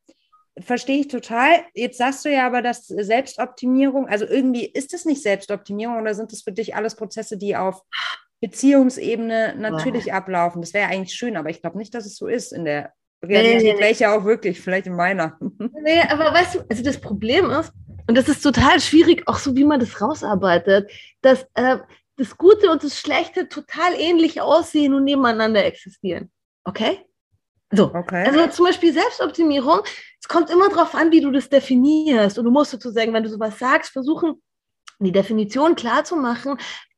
verstehe ich total. Jetzt sagst du ja aber, dass Selbstoptimierung, also irgendwie ist es nicht Selbstoptimierung oder sind das für dich alles Prozesse, die auf Beziehungsebene natürlich wow. ablaufen? Das wäre eigentlich schön, aber ich glaube nicht, dass es so ist in der Realität, nee, nee, nee. welche auch wirklich, vielleicht in meiner. Nee, aber weißt du, also das Problem ist, und das ist total schwierig, auch so wie man das rausarbeitet, dass äh, das Gute und das Schlechte total ähnlich aussehen und nebeneinander existieren. Okay? So, okay. also zum Beispiel Selbstoptimierung, es kommt immer darauf an, wie du das definierst. Und du musst sozusagen, wenn du sowas sagst, versuchen, die Definition klar zu machen,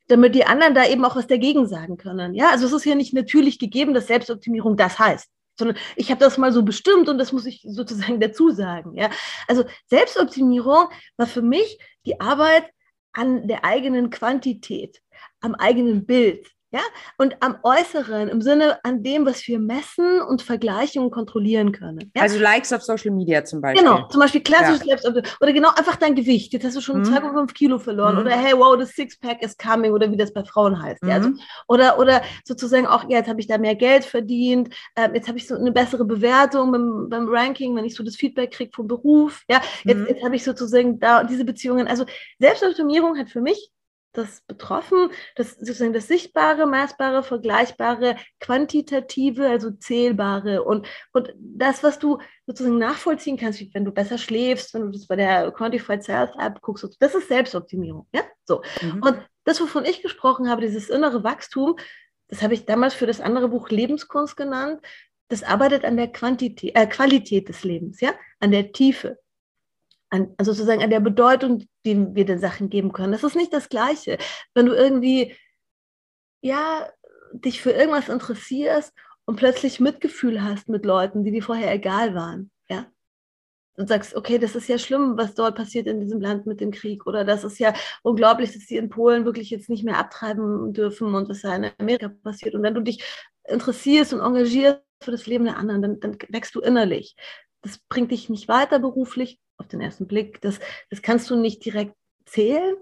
damit die anderen da eben auch was dagegen sagen können. Ja, also es ist ja nicht natürlich gegeben, dass Selbstoptimierung das heißt sondern ich habe das mal so bestimmt und das muss ich sozusagen dazu sagen. Ja? Also Selbstoptimierung war für mich die Arbeit an der eigenen Quantität, am eigenen Bild, ja? Und am Äußeren, im Sinne an dem, was wir messen und vergleichen und kontrollieren können. Ja? Also Likes auf Social Media zum Beispiel. Genau, zum Beispiel klassisch ja. oder genau einfach dein Gewicht. Jetzt hast du schon mhm. 2,5 Kilo verloren. Mhm. Oder hey, wow, das Sixpack is coming oder wie das bei Frauen heißt. Mhm. Ja? Also, oder, oder sozusagen auch, ja, jetzt habe ich da mehr Geld verdient, ähm, jetzt habe ich so eine bessere Bewertung beim, beim Ranking, wenn ich so das Feedback kriege vom Beruf. Ja, jetzt, mhm. jetzt habe ich sozusagen da diese Beziehungen. Also Selbstoptimierung hat für mich das betroffen, das sozusagen das Sichtbare, Messbare, Vergleichbare, Quantitative, also Zählbare und, und das, was du sozusagen nachvollziehen kannst, wie wenn du besser schläfst, wenn du das bei der Quantified Self App guckst, das ist Selbstoptimierung, ja, so. Mhm. Und das, wovon ich gesprochen habe, dieses innere Wachstum, das habe ich damals für das andere Buch Lebenskunst genannt, das arbeitet an der Quantität, äh, Qualität des Lebens, ja, an der Tiefe an, also sozusagen an der Bedeutung, die wir den Sachen geben können. Das ist nicht das Gleiche. Wenn du irgendwie, ja, dich für irgendwas interessierst und plötzlich Mitgefühl hast mit Leuten, die dir vorher egal waren, ja. Und sagst, okay, das ist ja schlimm, was dort passiert in diesem Land mit dem Krieg. Oder das ist ja unglaublich, dass sie in Polen wirklich jetzt nicht mehr abtreiben dürfen und was da in Amerika passiert. Und wenn du dich interessierst und engagierst für das Leben der anderen, dann, dann wächst du innerlich. Das bringt dich nicht weiter beruflich, auf den ersten Blick. Das, das kannst du nicht direkt zählen,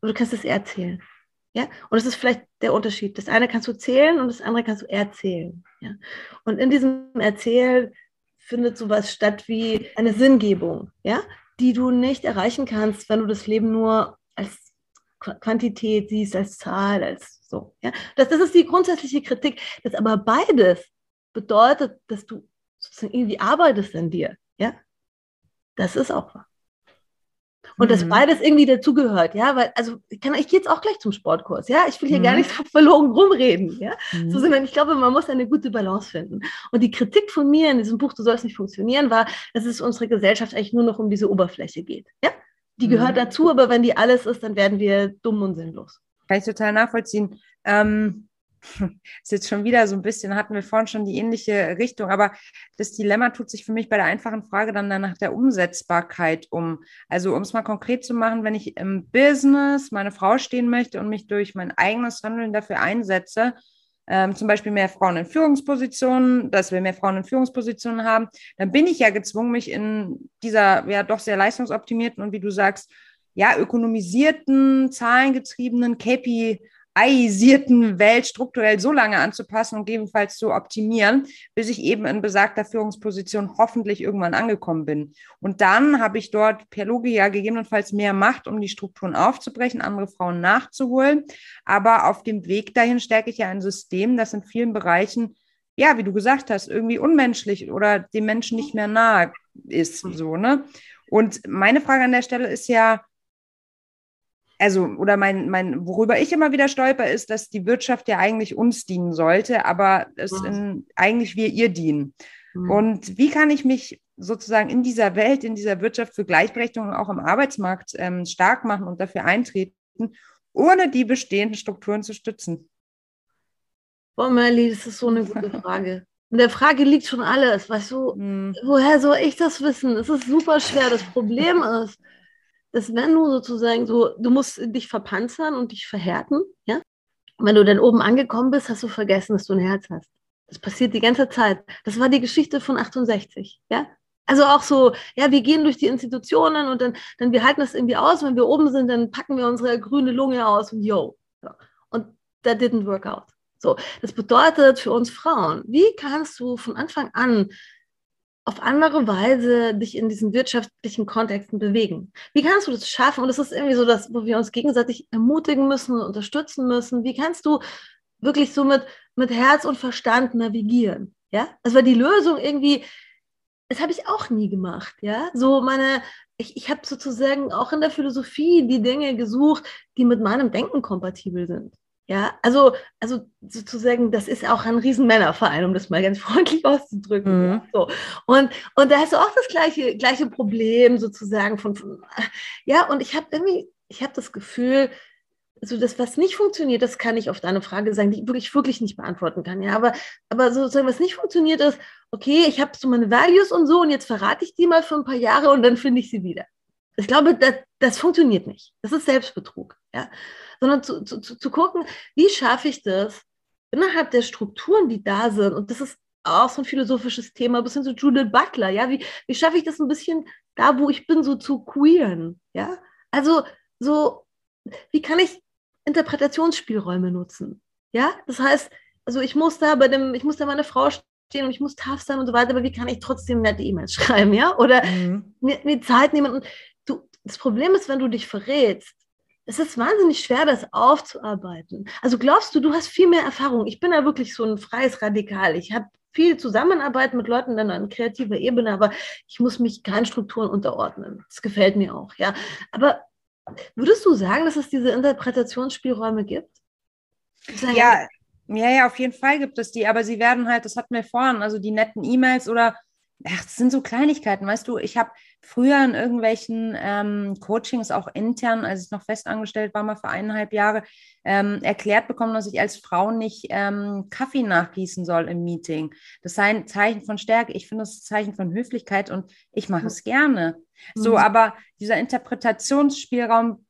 aber du kannst es erzählen. Ja? Und das ist vielleicht der Unterschied. Das eine kannst du zählen und das andere kannst du erzählen. Ja? Und in diesem Erzählen findet sowas statt wie eine Sinngebung, ja? die du nicht erreichen kannst, wenn du das Leben nur als Quantität siehst, als Zahl, als so. Ja? Das, das ist die grundsätzliche Kritik, dass aber beides bedeutet, dass du sozusagen irgendwie arbeitest an dir. Ja? Das ist auch wahr. Und mhm. dass beides irgendwie dazugehört, ja, weil, also ich, kann, ich gehe jetzt auch gleich zum Sportkurs, ja, ich will hier mhm. gar nicht so verloren rumreden, ja, mhm. so, sondern ich glaube, man muss eine gute Balance finden. Und die Kritik von mir in diesem Buch, du sollst nicht funktionieren, war, dass es unsere Gesellschaft eigentlich nur noch um diese Oberfläche geht, ja. Die gehört mhm. dazu, aber wenn die alles ist, dann werden wir dumm und sinnlos. Kann ich total nachvollziehen. Ähm, ist jetzt schon wieder so ein bisschen, hatten wir vorhin schon die ähnliche Richtung, aber das Dilemma tut sich für mich bei der einfachen Frage dann nach der Umsetzbarkeit um. Also um es mal konkret zu machen, wenn ich im Business meine Frau stehen möchte und mich durch mein eigenes Handeln dafür einsetze, ähm, zum Beispiel mehr Frauen in Führungspositionen, dass wir mehr Frauen in Führungspositionen haben, dann bin ich ja gezwungen, mich in dieser ja doch sehr leistungsoptimierten und wie du sagst, ja, ökonomisierten, zahlengetriebenen KPI AIisierten Welt strukturell so lange anzupassen und gegebenenfalls zu optimieren, bis ich eben in besagter Führungsposition hoffentlich irgendwann angekommen bin. Und dann habe ich dort per Logik ja gegebenenfalls mehr Macht, um die Strukturen aufzubrechen, andere Frauen nachzuholen. Aber auf dem Weg dahin stärke ich ja ein System, das in vielen Bereichen ja, wie du gesagt hast, irgendwie unmenschlich oder dem Menschen nicht mehr nahe ist, so, ne? Und meine Frage an der Stelle ist ja, also, oder mein, mein, worüber ich immer wieder stolper, ist, dass die Wirtschaft ja eigentlich uns dienen sollte, aber es mhm. in, eigentlich wir ihr dienen. Mhm. Und wie kann ich mich sozusagen in dieser Welt, in dieser Wirtschaft für Gleichberechtigung auch im Arbeitsmarkt ähm, stark machen und dafür eintreten, ohne die bestehenden Strukturen zu stützen? Boah, Melly, das ist so eine gute Frage. In der Frage liegt schon alles. Weißt du, mhm. woher soll ich das wissen? Es ist super schwer. Das Problem ist, dass wenn du sozusagen so, du musst dich verpanzern und dich verhärten, ja. wenn du dann oben angekommen bist, hast du vergessen, dass du ein Herz hast. Das passiert die ganze Zeit. Das war die Geschichte von 68, ja. Also auch so, ja, wir gehen durch die Institutionen und dann, dann wir halten das irgendwie aus. Wenn wir oben sind, dann packen wir unsere grüne Lunge aus und yo. Und that didn't work out. So, das bedeutet für uns Frauen, wie kannst du von Anfang an auf andere Weise dich in diesen wirtschaftlichen Kontexten bewegen. Wie kannst du das schaffen? Und das ist irgendwie so das, wo wir uns gegenseitig ermutigen müssen und unterstützen müssen. Wie kannst du wirklich so mit, mit Herz und Verstand navigieren? Ja, das war die Lösung irgendwie, das habe ich auch nie gemacht. Ja, so meine, ich, ich habe sozusagen auch in der Philosophie die Dinge gesucht, die mit meinem Denken kompatibel sind. Ja, also, also sozusagen, das ist auch ein Riesenmännerverein, um das mal ganz freundlich auszudrücken. Mhm. So. Und, und da hast du auch das gleiche, gleiche Problem sozusagen von, von ja, und ich habe irgendwie, ich habe das Gefühl, so das, was nicht funktioniert, das kann ich auf deine Frage sagen, die ich wirklich, wirklich nicht beantworten kann. Ja, aber, aber sozusagen, was nicht funktioniert, ist, okay, ich habe so meine Values und so und jetzt verrate ich die mal für ein paar Jahre und dann finde ich sie wieder. Ich glaube, das, das funktioniert nicht. Das ist Selbstbetrug. Ja? Sondern zu, zu, zu gucken, wie schaffe ich das innerhalb der Strukturen, die da sind. Und das ist auch so ein philosophisches Thema, bis hin zu Judith Butler. Ja? Wie, wie schaffe ich das ein bisschen da, wo ich bin, so zu queeren? Ja? Also, so, wie kann ich Interpretationsspielräume nutzen? Ja, das heißt, also ich muss da bei dem, ich muss da meine Frau stehen und ich muss tough sein und so weiter, aber wie kann ich trotzdem nette E-Mails schreiben, ja? Oder mhm. mir, mir Zeit nehmen und du, das Problem ist, wenn du dich verrätst, es ist wahnsinnig schwer, das aufzuarbeiten. Also glaubst du, du hast viel mehr Erfahrung? Ich bin ja wirklich so ein freies Radikal. Ich habe viel Zusammenarbeit mit Leuten dann an kreativer Ebene, aber ich muss mich keinen Strukturen unterordnen. Das gefällt mir auch, ja. Aber würdest du sagen, dass es diese Interpretationsspielräume gibt? Ja, ja, ja, auf jeden Fall gibt es die, aber sie werden halt, das hatten wir vorhin, also die netten E-Mails oder ach, das sind so Kleinigkeiten, weißt du, ich habe früher in irgendwelchen ähm, Coachings, auch intern, als ich noch festangestellt war, mal für eineinhalb Jahre, ähm, erklärt bekommen, dass ich als Frau nicht ähm, Kaffee nachgießen soll im Meeting. Das sei ein Zeichen von Stärke. Ich finde das ein Zeichen von Höflichkeit und ich mache es gerne. Mhm. So, aber dieser Interpretationsspielraum,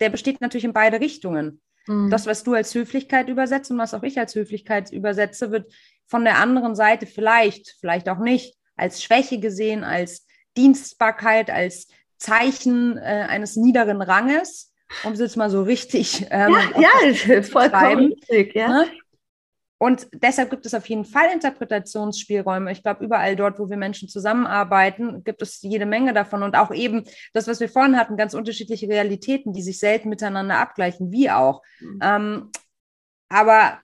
der besteht natürlich in beide Richtungen. Mhm. Das, was du als Höflichkeit übersetzt und was auch ich als Höflichkeit übersetze, wird von der anderen Seite vielleicht, vielleicht auch nicht, als Schwäche gesehen, als Dienstbarkeit, als Zeichen äh, eines niederen Ranges, um es jetzt mal so richtig ähm, ja, ja vollkommen richtig, ja. Ne? Und deshalb gibt es auf jeden Fall Interpretationsspielräume. Ich glaube, überall dort, wo wir Menschen zusammenarbeiten, gibt es jede Menge davon. Und auch eben das, was wir vorhin hatten, ganz unterschiedliche Realitäten, die sich selten miteinander abgleichen, wie auch. Mhm. Ähm, aber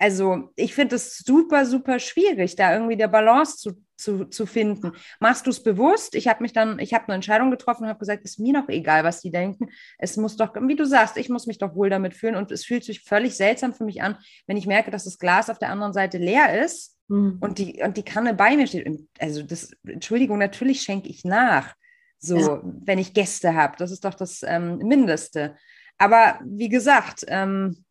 also ich finde es super, super schwierig, da irgendwie der Balance zu, zu, zu finden. Machst du es bewusst? Ich habe mich dann, ich habe eine Entscheidung getroffen und habe gesagt, ist mir doch egal, was die denken. Es muss doch, wie du sagst, ich muss mich doch wohl damit fühlen. Und es fühlt sich völlig seltsam für mich an, wenn ich merke, dass das Glas auf der anderen Seite leer ist mhm. und, die, und die Kanne bei mir steht. Also das, Entschuldigung, natürlich schenke ich nach. So, ja. wenn ich Gäste habe. Das ist doch das ähm, Mindeste. Aber wie gesagt, ähm,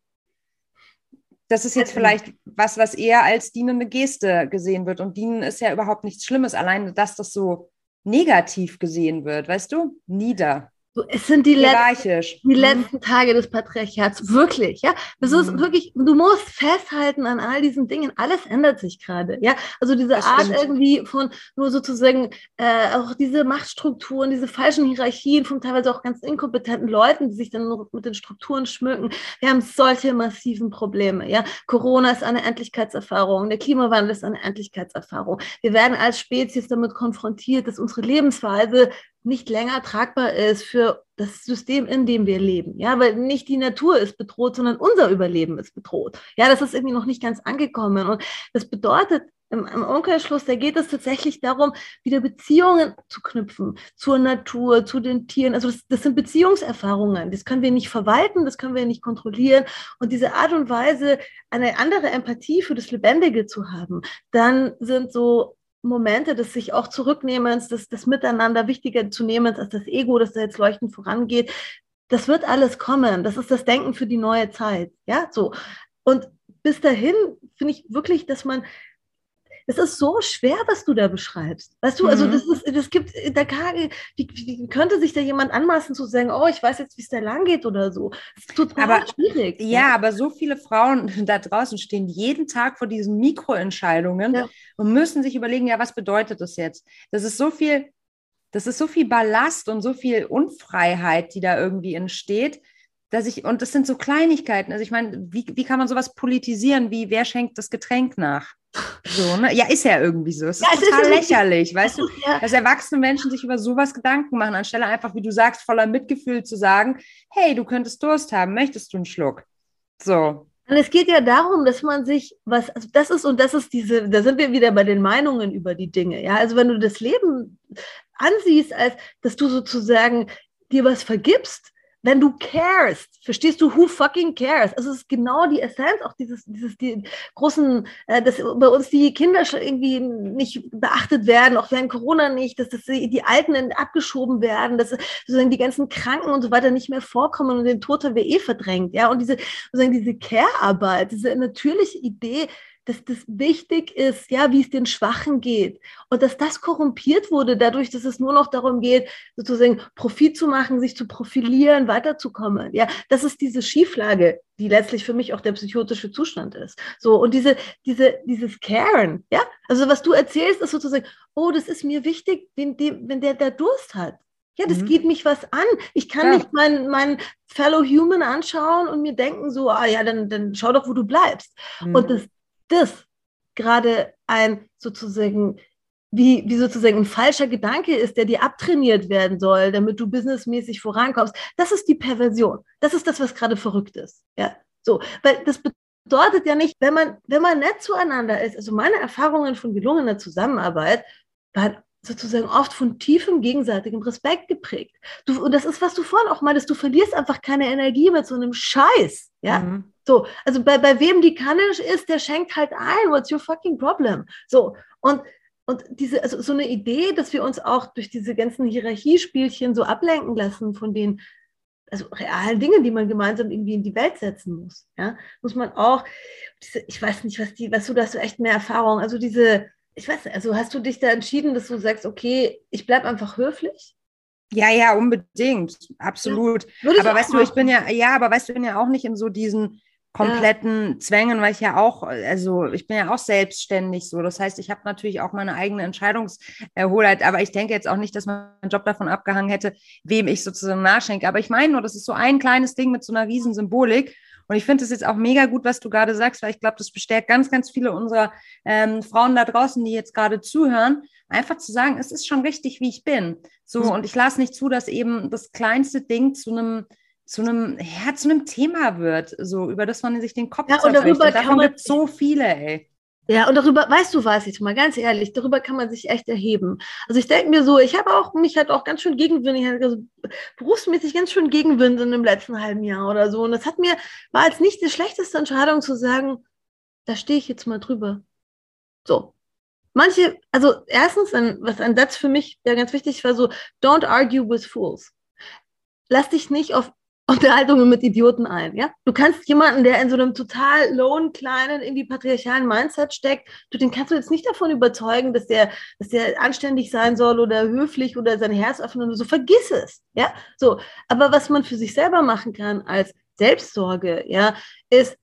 das ist jetzt vielleicht was, was eher als dienende Geste gesehen wird. Und dienen ist ja überhaupt nichts Schlimmes, allein dass das so negativ gesehen wird, weißt du? Nieder. So, es sind die, letzten, die mhm. letzten Tage des Patriarchats, wirklich, ja. Das mhm. ist wirklich, du musst festhalten an all diesen Dingen. Alles ändert sich gerade, ja. Also diese das Art stimmt. irgendwie von nur sozusagen äh, auch diese Machtstrukturen, diese falschen Hierarchien von teilweise auch ganz inkompetenten Leuten, die sich dann nur mit den Strukturen schmücken. Wir haben solche massiven Probleme, ja. Corona ist eine Endlichkeitserfahrung, der Klimawandel ist eine Endlichkeitserfahrung. Wir werden als Spezies damit konfrontiert, dass unsere Lebensweise nicht länger tragbar ist für das System, in dem wir leben. Ja, weil nicht die Natur ist bedroht, sondern unser Überleben ist bedroht. Ja, das ist irgendwie noch nicht ganz angekommen. Und das bedeutet, im, im Umkehrschluss, da geht es tatsächlich darum, wieder Beziehungen zu knüpfen zur Natur, zu den Tieren. Also das, das sind Beziehungserfahrungen. Das können wir nicht verwalten, das können wir nicht kontrollieren. Und diese Art und Weise, eine andere Empathie für das Lebendige zu haben, dann sind so Momente des sich auch zurücknehmens, des, des Miteinander wichtiger zu nehmen als das Ego, das da jetzt leuchtend vorangeht. Das wird alles kommen. Das ist das Denken für die neue Zeit. Ja, so. Und bis dahin finde ich wirklich, dass man es ist so schwer, was du da beschreibst. Weißt du, also mhm. das ist, das gibt, da kann, wie, wie, könnte sich da jemand anmaßen zu sagen, oh, ich weiß jetzt, wie es da lang geht oder so. Das ist total aber, schwierig. Ja, ja, aber so viele Frauen da draußen stehen jeden Tag vor diesen Mikroentscheidungen ja. und müssen sich überlegen, ja, was bedeutet das jetzt? Das ist so viel, das ist so viel Ballast und so viel Unfreiheit, die da irgendwie entsteht dass ich, und das sind so Kleinigkeiten. Also ich meine, wie, wie kann man sowas politisieren, wie wer schenkt das Getränk nach? So, ne? Ja, ist ja irgendwie so. Es ist ja, total ist lächerlich, weißt du, ja. dass erwachsene Menschen sich über sowas Gedanken machen, anstelle einfach, wie du sagst, voller Mitgefühl zu sagen, hey, du könntest Durst haben, möchtest du einen Schluck? So. Und es geht ja darum, dass man sich, was, also das ist, und das ist diese, da sind wir wieder bei den Meinungen über die Dinge, ja. Also wenn du das Leben ansiehst, als dass du sozusagen dir was vergibst, wenn du carest, verstehst du, who fucking cares? Also es ist genau die Essenz auch dieses, dieses die großen, äh, dass bei uns die Kinder schon irgendwie nicht beachtet werden, auch während Corona nicht, dass, dass die Alten abgeschoben werden, dass sozusagen die ganzen Kranken und so weiter nicht mehr vorkommen und den Tod haben wir eh verdrängt, ja. Und diese, sozusagen diese Care-Arbeit, diese natürliche Idee, dass das wichtig ist, ja, wie es den Schwachen geht. Und dass das korrumpiert wurde, dadurch, dass es nur noch darum geht, sozusagen Profit zu machen, sich zu profilieren, weiterzukommen. Ja, das ist diese Schieflage, die letztlich für mich auch der psychotische Zustand ist. So, und diese, diese, dieses Caring, ja, also was du erzählst, ist sozusagen, oh, das ist mir wichtig, wenn, die, wenn der da Durst hat. Ja, das mhm. geht mich was an. Ich kann ja. nicht meinen mein Fellow Human anschauen und mir denken so, ah ja, dann, dann schau doch, wo du bleibst. Mhm. Und das das gerade ein sozusagen wie, wie sozusagen ein falscher Gedanke ist, der dir abtrainiert werden soll, damit du businessmäßig vorankommst. Das ist die Perversion. Das ist das, was gerade verrückt ist. Ja, so, weil das bedeutet ja nicht, wenn man, wenn man nett zueinander ist, also meine Erfahrungen von gelungener Zusammenarbeit waren sozusagen oft von tiefem gegenseitigem Respekt geprägt. Du, und das ist, was du vorhin auch meintest, du verlierst einfach keine Energie mit so einem Scheiß. Ja, mhm. so, also bei, bei wem die Kanne ist, der schenkt halt ein, what's your fucking problem? So, und, und diese, also so eine Idee, dass wir uns auch durch diese ganzen Hierarchiespielchen so ablenken lassen von den also realen Dingen, die man gemeinsam irgendwie in die Welt setzen muss. Ja, muss man auch, diese, ich weiß nicht, was die, was du, da hast du echt mehr Erfahrung, also diese, ich weiß nicht, also hast du dich da entschieden, dass du sagst, okay, ich bleibe einfach höflich? Ja, ja, unbedingt, absolut. Ja, aber weißt du, ich bin ja, ja, aber weißt du, ich bin ja auch nicht in so diesen kompletten ja. Zwängen, weil ich ja auch, also ich bin ja auch selbstständig so. Das heißt, ich habe natürlich auch meine eigene Entscheidungserholheit, aber ich denke jetzt auch nicht, dass mein Job davon abgehangen hätte, wem ich sozusagen nachschenke. Aber ich meine nur, das ist so ein kleines Ding mit so einer riesen Symbolik. Und ich finde es jetzt auch mega gut, was du gerade sagst, weil ich glaube, das bestärkt ganz, ganz viele unserer ähm, Frauen da draußen, die jetzt gerade zuhören, einfach zu sagen, es ist schon richtig, wie ich bin. So, mhm. und ich lasse nicht zu, dass eben das kleinste Ding zu einem zu einem, ja, zu einem Thema wird, so über das man sich den Kopf ja, und darüber und davon gibt so viele, ey. Ja, und darüber, weißt du was, jetzt mal ganz ehrlich, darüber kann man sich echt erheben. Also ich denke mir so, ich habe auch, mich hat auch ganz schön Gegenwind, ich hatte also berufsmäßig ganz schön Gegenwind in dem letzten halben Jahr oder so. Und das hat mir, war als nicht die schlechteste Entscheidung zu sagen, da stehe ich jetzt mal drüber. So. Manche, also erstens, ein, was ein Satz für mich ja ganz wichtig war, so, don't argue with fools. Lass dich nicht auf Unterhaltungen mit Idioten ein. Ja? Du kannst jemanden, der in so einem total lowen, kleinen, irgendwie patriarchalen Mindset steckt, du, den kannst du jetzt nicht davon überzeugen, dass der, dass der anständig sein soll oder höflich oder sein Herz öffnen oder so. Vergiss es. Ja? So. Aber was man für sich selber machen kann als Selbstsorge, ja, ist,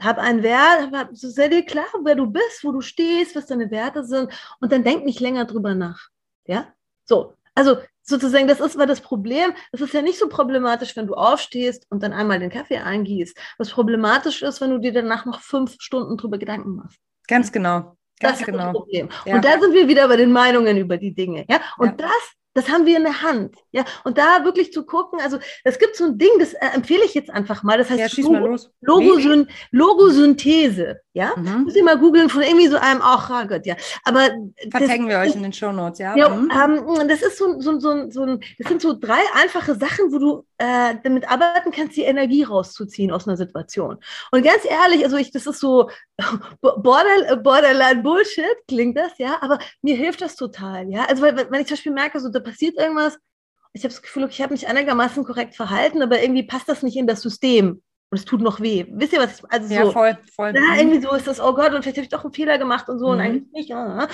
hab einen Wert, hab, so sei dir klar, wer du bist, wo du stehst, was deine Werte sind und dann denk nicht länger drüber nach. Ja? So. Also sozusagen, das ist aber das Problem. Es ist ja nicht so problematisch, wenn du aufstehst und dann einmal den Kaffee eingießt. Was problematisch ist, wenn du dir danach noch fünf Stunden drüber Gedanken machst. Ganz genau. Ganz das ist genau. das Problem. Ja. Und da sind wir wieder bei den Meinungen über die Dinge. Ja? Und ja. das das haben wir in der Hand. Ja, und da wirklich zu gucken, also es gibt so ein Ding, das äh, empfehle ich jetzt einfach mal. Das heißt ja, Logo, Logosyn Logosynthese. Ja, mhm. muss ich mal googeln von irgendwie so einem, ach oh Gott, ja. Aber vertaggen wir euch in den Show Notes, ja. ja mhm. ähm, das ist so, so, so, so ein, das sind so drei einfache Sachen, wo du äh, damit arbeiten kannst, die Energie rauszuziehen aus einer Situation. Und ganz ehrlich, also ich, das ist so border, borderline Bullshit, klingt das, ja, aber mir hilft das total, ja. Also weil, wenn ich zum Beispiel merke, so da passiert irgendwas, ich habe das Gefühl, ich habe mich einigermaßen korrekt verhalten, aber irgendwie passt das nicht in das System und es tut noch weh. Wisst ihr, was ich also ja, voll, voll. Ja, mhm. irgendwie so ist das, oh Gott, und vielleicht habe ich doch einen Fehler gemacht und so mhm. und eigentlich nicht. Ja.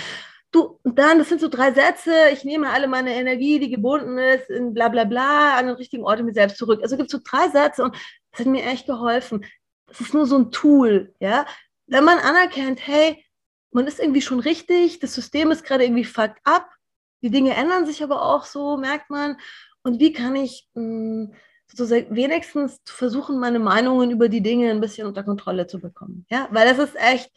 Du, und dann, das sind so drei Sätze, ich nehme alle meine Energie, die gebunden ist, in bla bla bla, an den richtigen Ort in mir selbst zurück. Also gibt es so drei Sätze und das hat mir echt geholfen. Das ist nur so ein Tool, ja. Wenn man anerkennt, hey, man ist irgendwie schon richtig, das System ist gerade irgendwie fucked up, die Dinge ändern sich aber auch so, merkt man. Und wie kann ich mh, hm, sozusagen wenigstens versuchen, meine Meinungen über die Dinge ein bisschen unter Kontrolle zu bekommen. Ja, weil das ist echt,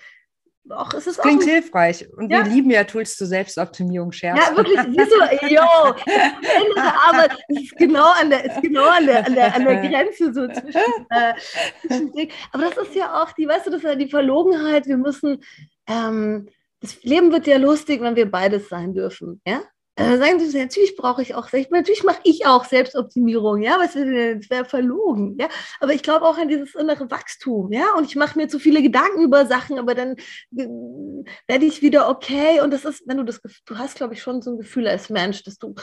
auch, es ist klingt auch, hilfreich. Und ja. wir lieben ja Tools zur Selbstoptimierung, Scherz. Ja, wirklich, siehst du, yo, Arbeit ist genau an der, ist genau an der, an der, an der Grenze so zwischen, äh, zwischen Aber das ist ja auch die, weißt du, das ist ja die Verlogenheit, wir müssen, ähm, das Leben wird ja lustig, wenn wir beides sein dürfen, ja? Dann sagen sie, natürlich brauche ich auch, natürlich mache ich auch Selbstoptimierung, ja, was wäre wär verlogen, ja. Aber ich glaube auch an dieses innere Wachstum, ja. Und ich mache mir zu viele Gedanken über Sachen, aber dann äh, werde ich wieder okay. Und das ist, wenn du das, du hast, glaube ich, schon so ein Gefühl als Mensch, dass du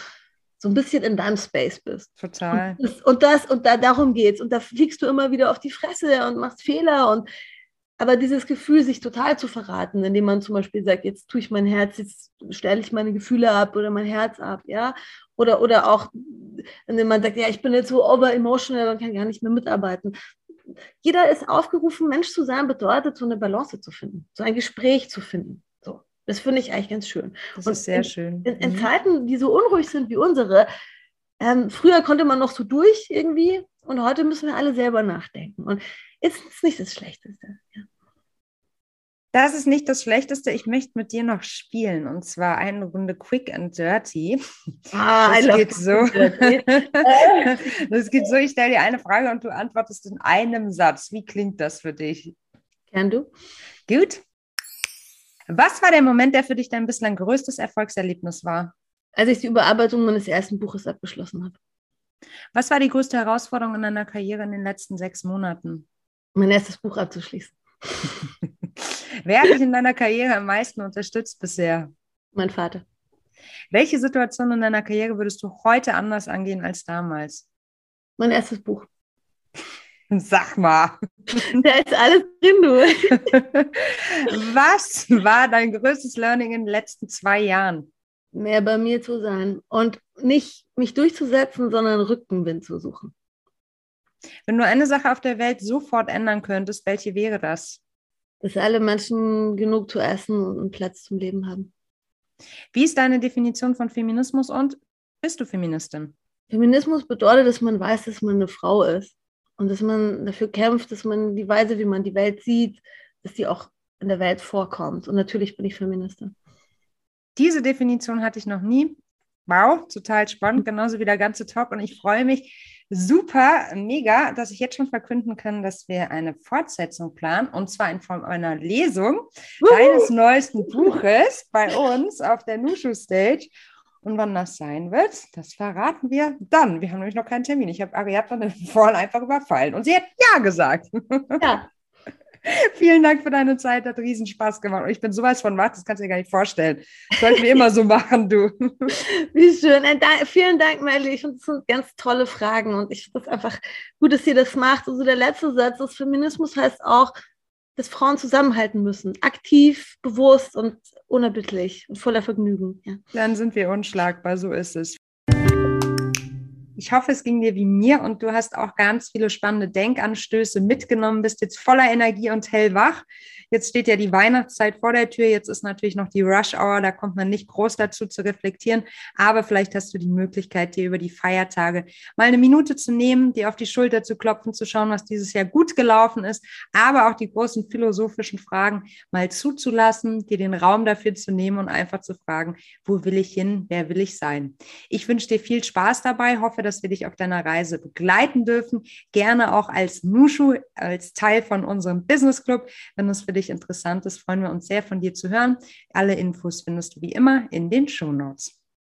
so ein bisschen in deinem Space bist. Total. Und das, und, das, und da, darum geht's. Und da fliegst du immer wieder auf die Fresse und machst Fehler und aber dieses Gefühl, sich total zu verraten, indem man zum Beispiel sagt, jetzt tue ich mein Herz, jetzt stelle ich meine Gefühle ab oder mein Herz ab, ja. Oder, oder auch, indem man sagt, ja, ich bin jetzt so over emotional und kann gar nicht mehr mitarbeiten. Jeder ist aufgerufen, Mensch zu sein, bedeutet, so eine Balance zu finden, so ein Gespräch zu finden. So. Das finde ich eigentlich ganz schön. Das und ist sehr in, schön. In, in, mhm. Zeiten, die so unruhig sind wie unsere, ähm, früher konnte man noch so durch irgendwie und heute müssen wir alle selber nachdenken. Und ist es nicht das Schlechteste. Ja. Das ist nicht das Schlechteste. Ich möchte mit dir noch spielen und zwar eine Runde Quick and Dirty. Ah, das geht so. das geht so. Ich stelle dir eine Frage und du antwortest in einem Satz. Wie klingt das für dich? Kann du? Gut. Was war der Moment, der für dich dein bislang größtes Erfolgserlebnis war? Als ich die Überarbeitung meines ersten Buches abgeschlossen habe. Was war die größte Herausforderung in deiner Karriere in den letzten sechs Monaten? Mein erstes Buch abzuschließen. Wer hat dich in deiner Karriere am meisten unterstützt bisher? Mein Vater. Welche Situation in deiner Karriere würdest du heute anders angehen als damals? Mein erstes Buch. Sag mal. Da ist alles drin, du. Was war dein größtes Learning in den letzten zwei Jahren? Mehr bei mir zu sein und nicht mich durchzusetzen, sondern Rückenwind zu suchen. Wenn du eine Sache auf der Welt sofort ändern könntest, welche wäre das? Dass alle Menschen genug zu essen und Platz zum Leben haben. Wie ist deine Definition von Feminismus und bist du Feministin? Feminismus bedeutet, dass man weiß, dass man eine Frau ist und dass man dafür kämpft, dass man die Weise, wie man die Welt sieht, dass die auch in der Welt vorkommt. Und natürlich bin ich Feministin. Diese Definition hatte ich noch nie. Wow, total spannend, genauso wie der ganze Talk. Und ich freue mich, super, mega, dass ich jetzt schon verkünden kann, dass wir eine Fortsetzung planen und zwar in Form einer Lesung Uhu. deines neuesten Buches bei uns auf der Nushu Stage. Und wann das sein wird, das verraten wir dann. Wir haben nämlich noch keinen Termin. Ich habe Ariadne vorhin einfach überfallen und sie hat Ja gesagt. Ja, Vielen Dank für deine Zeit, hat riesen Spaß gemacht. Und ich bin sowas von wach, das kannst du dir gar nicht vorstellen. sollten wir immer so machen, du. Wie schön. vielen Dank, Melly. Ich finde, das sind ganz tolle Fragen und ich finde es einfach gut, dass ihr das macht. Also der letzte Satz, das Feminismus heißt auch, dass Frauen zusammenhalten müssen. Aktiv, bewusst und unerbittlich und voller Vergnügen. Ja. Dann sind wir unschlagbar, so ist es. Ich hoffe, es ging dir wie mir und du hast auch ganz viele spannende Denkanstöße mitgenommen, bist jetzt voller Energie und hellwach. Jetzt steht ja die Weihnachtszeit vor der Tür. Jetzt ist natürlich noch die Rush Hour. Da kommt man nicht groß dazu zu reflektieren. Aber vielleicht hast du die Möglichkeit, dir über die Feiertage mal eine Minute zu nehmen, dir auf die Schulter zu klopfen, zu schauen, was dieses Jahr gut gelaufen ist, aber auch die großen philosophischen Fragen mal zuzulassen, dir den Raum dafür zu nehmen und einfach zu fragen, wo will ich hin? Wer will ich sein? Ich wünsche dir viel Spaß dabei. Hoffe, dass wir dich auf deiner Reise begleiten dürfen. Gerne auch als Nushu, als Teil von unserem Business Club, wenn es für dich interessant ist, freuen wir uns sehr von dir zu hören. Alle Infos findest du wie immer in den Show Notes.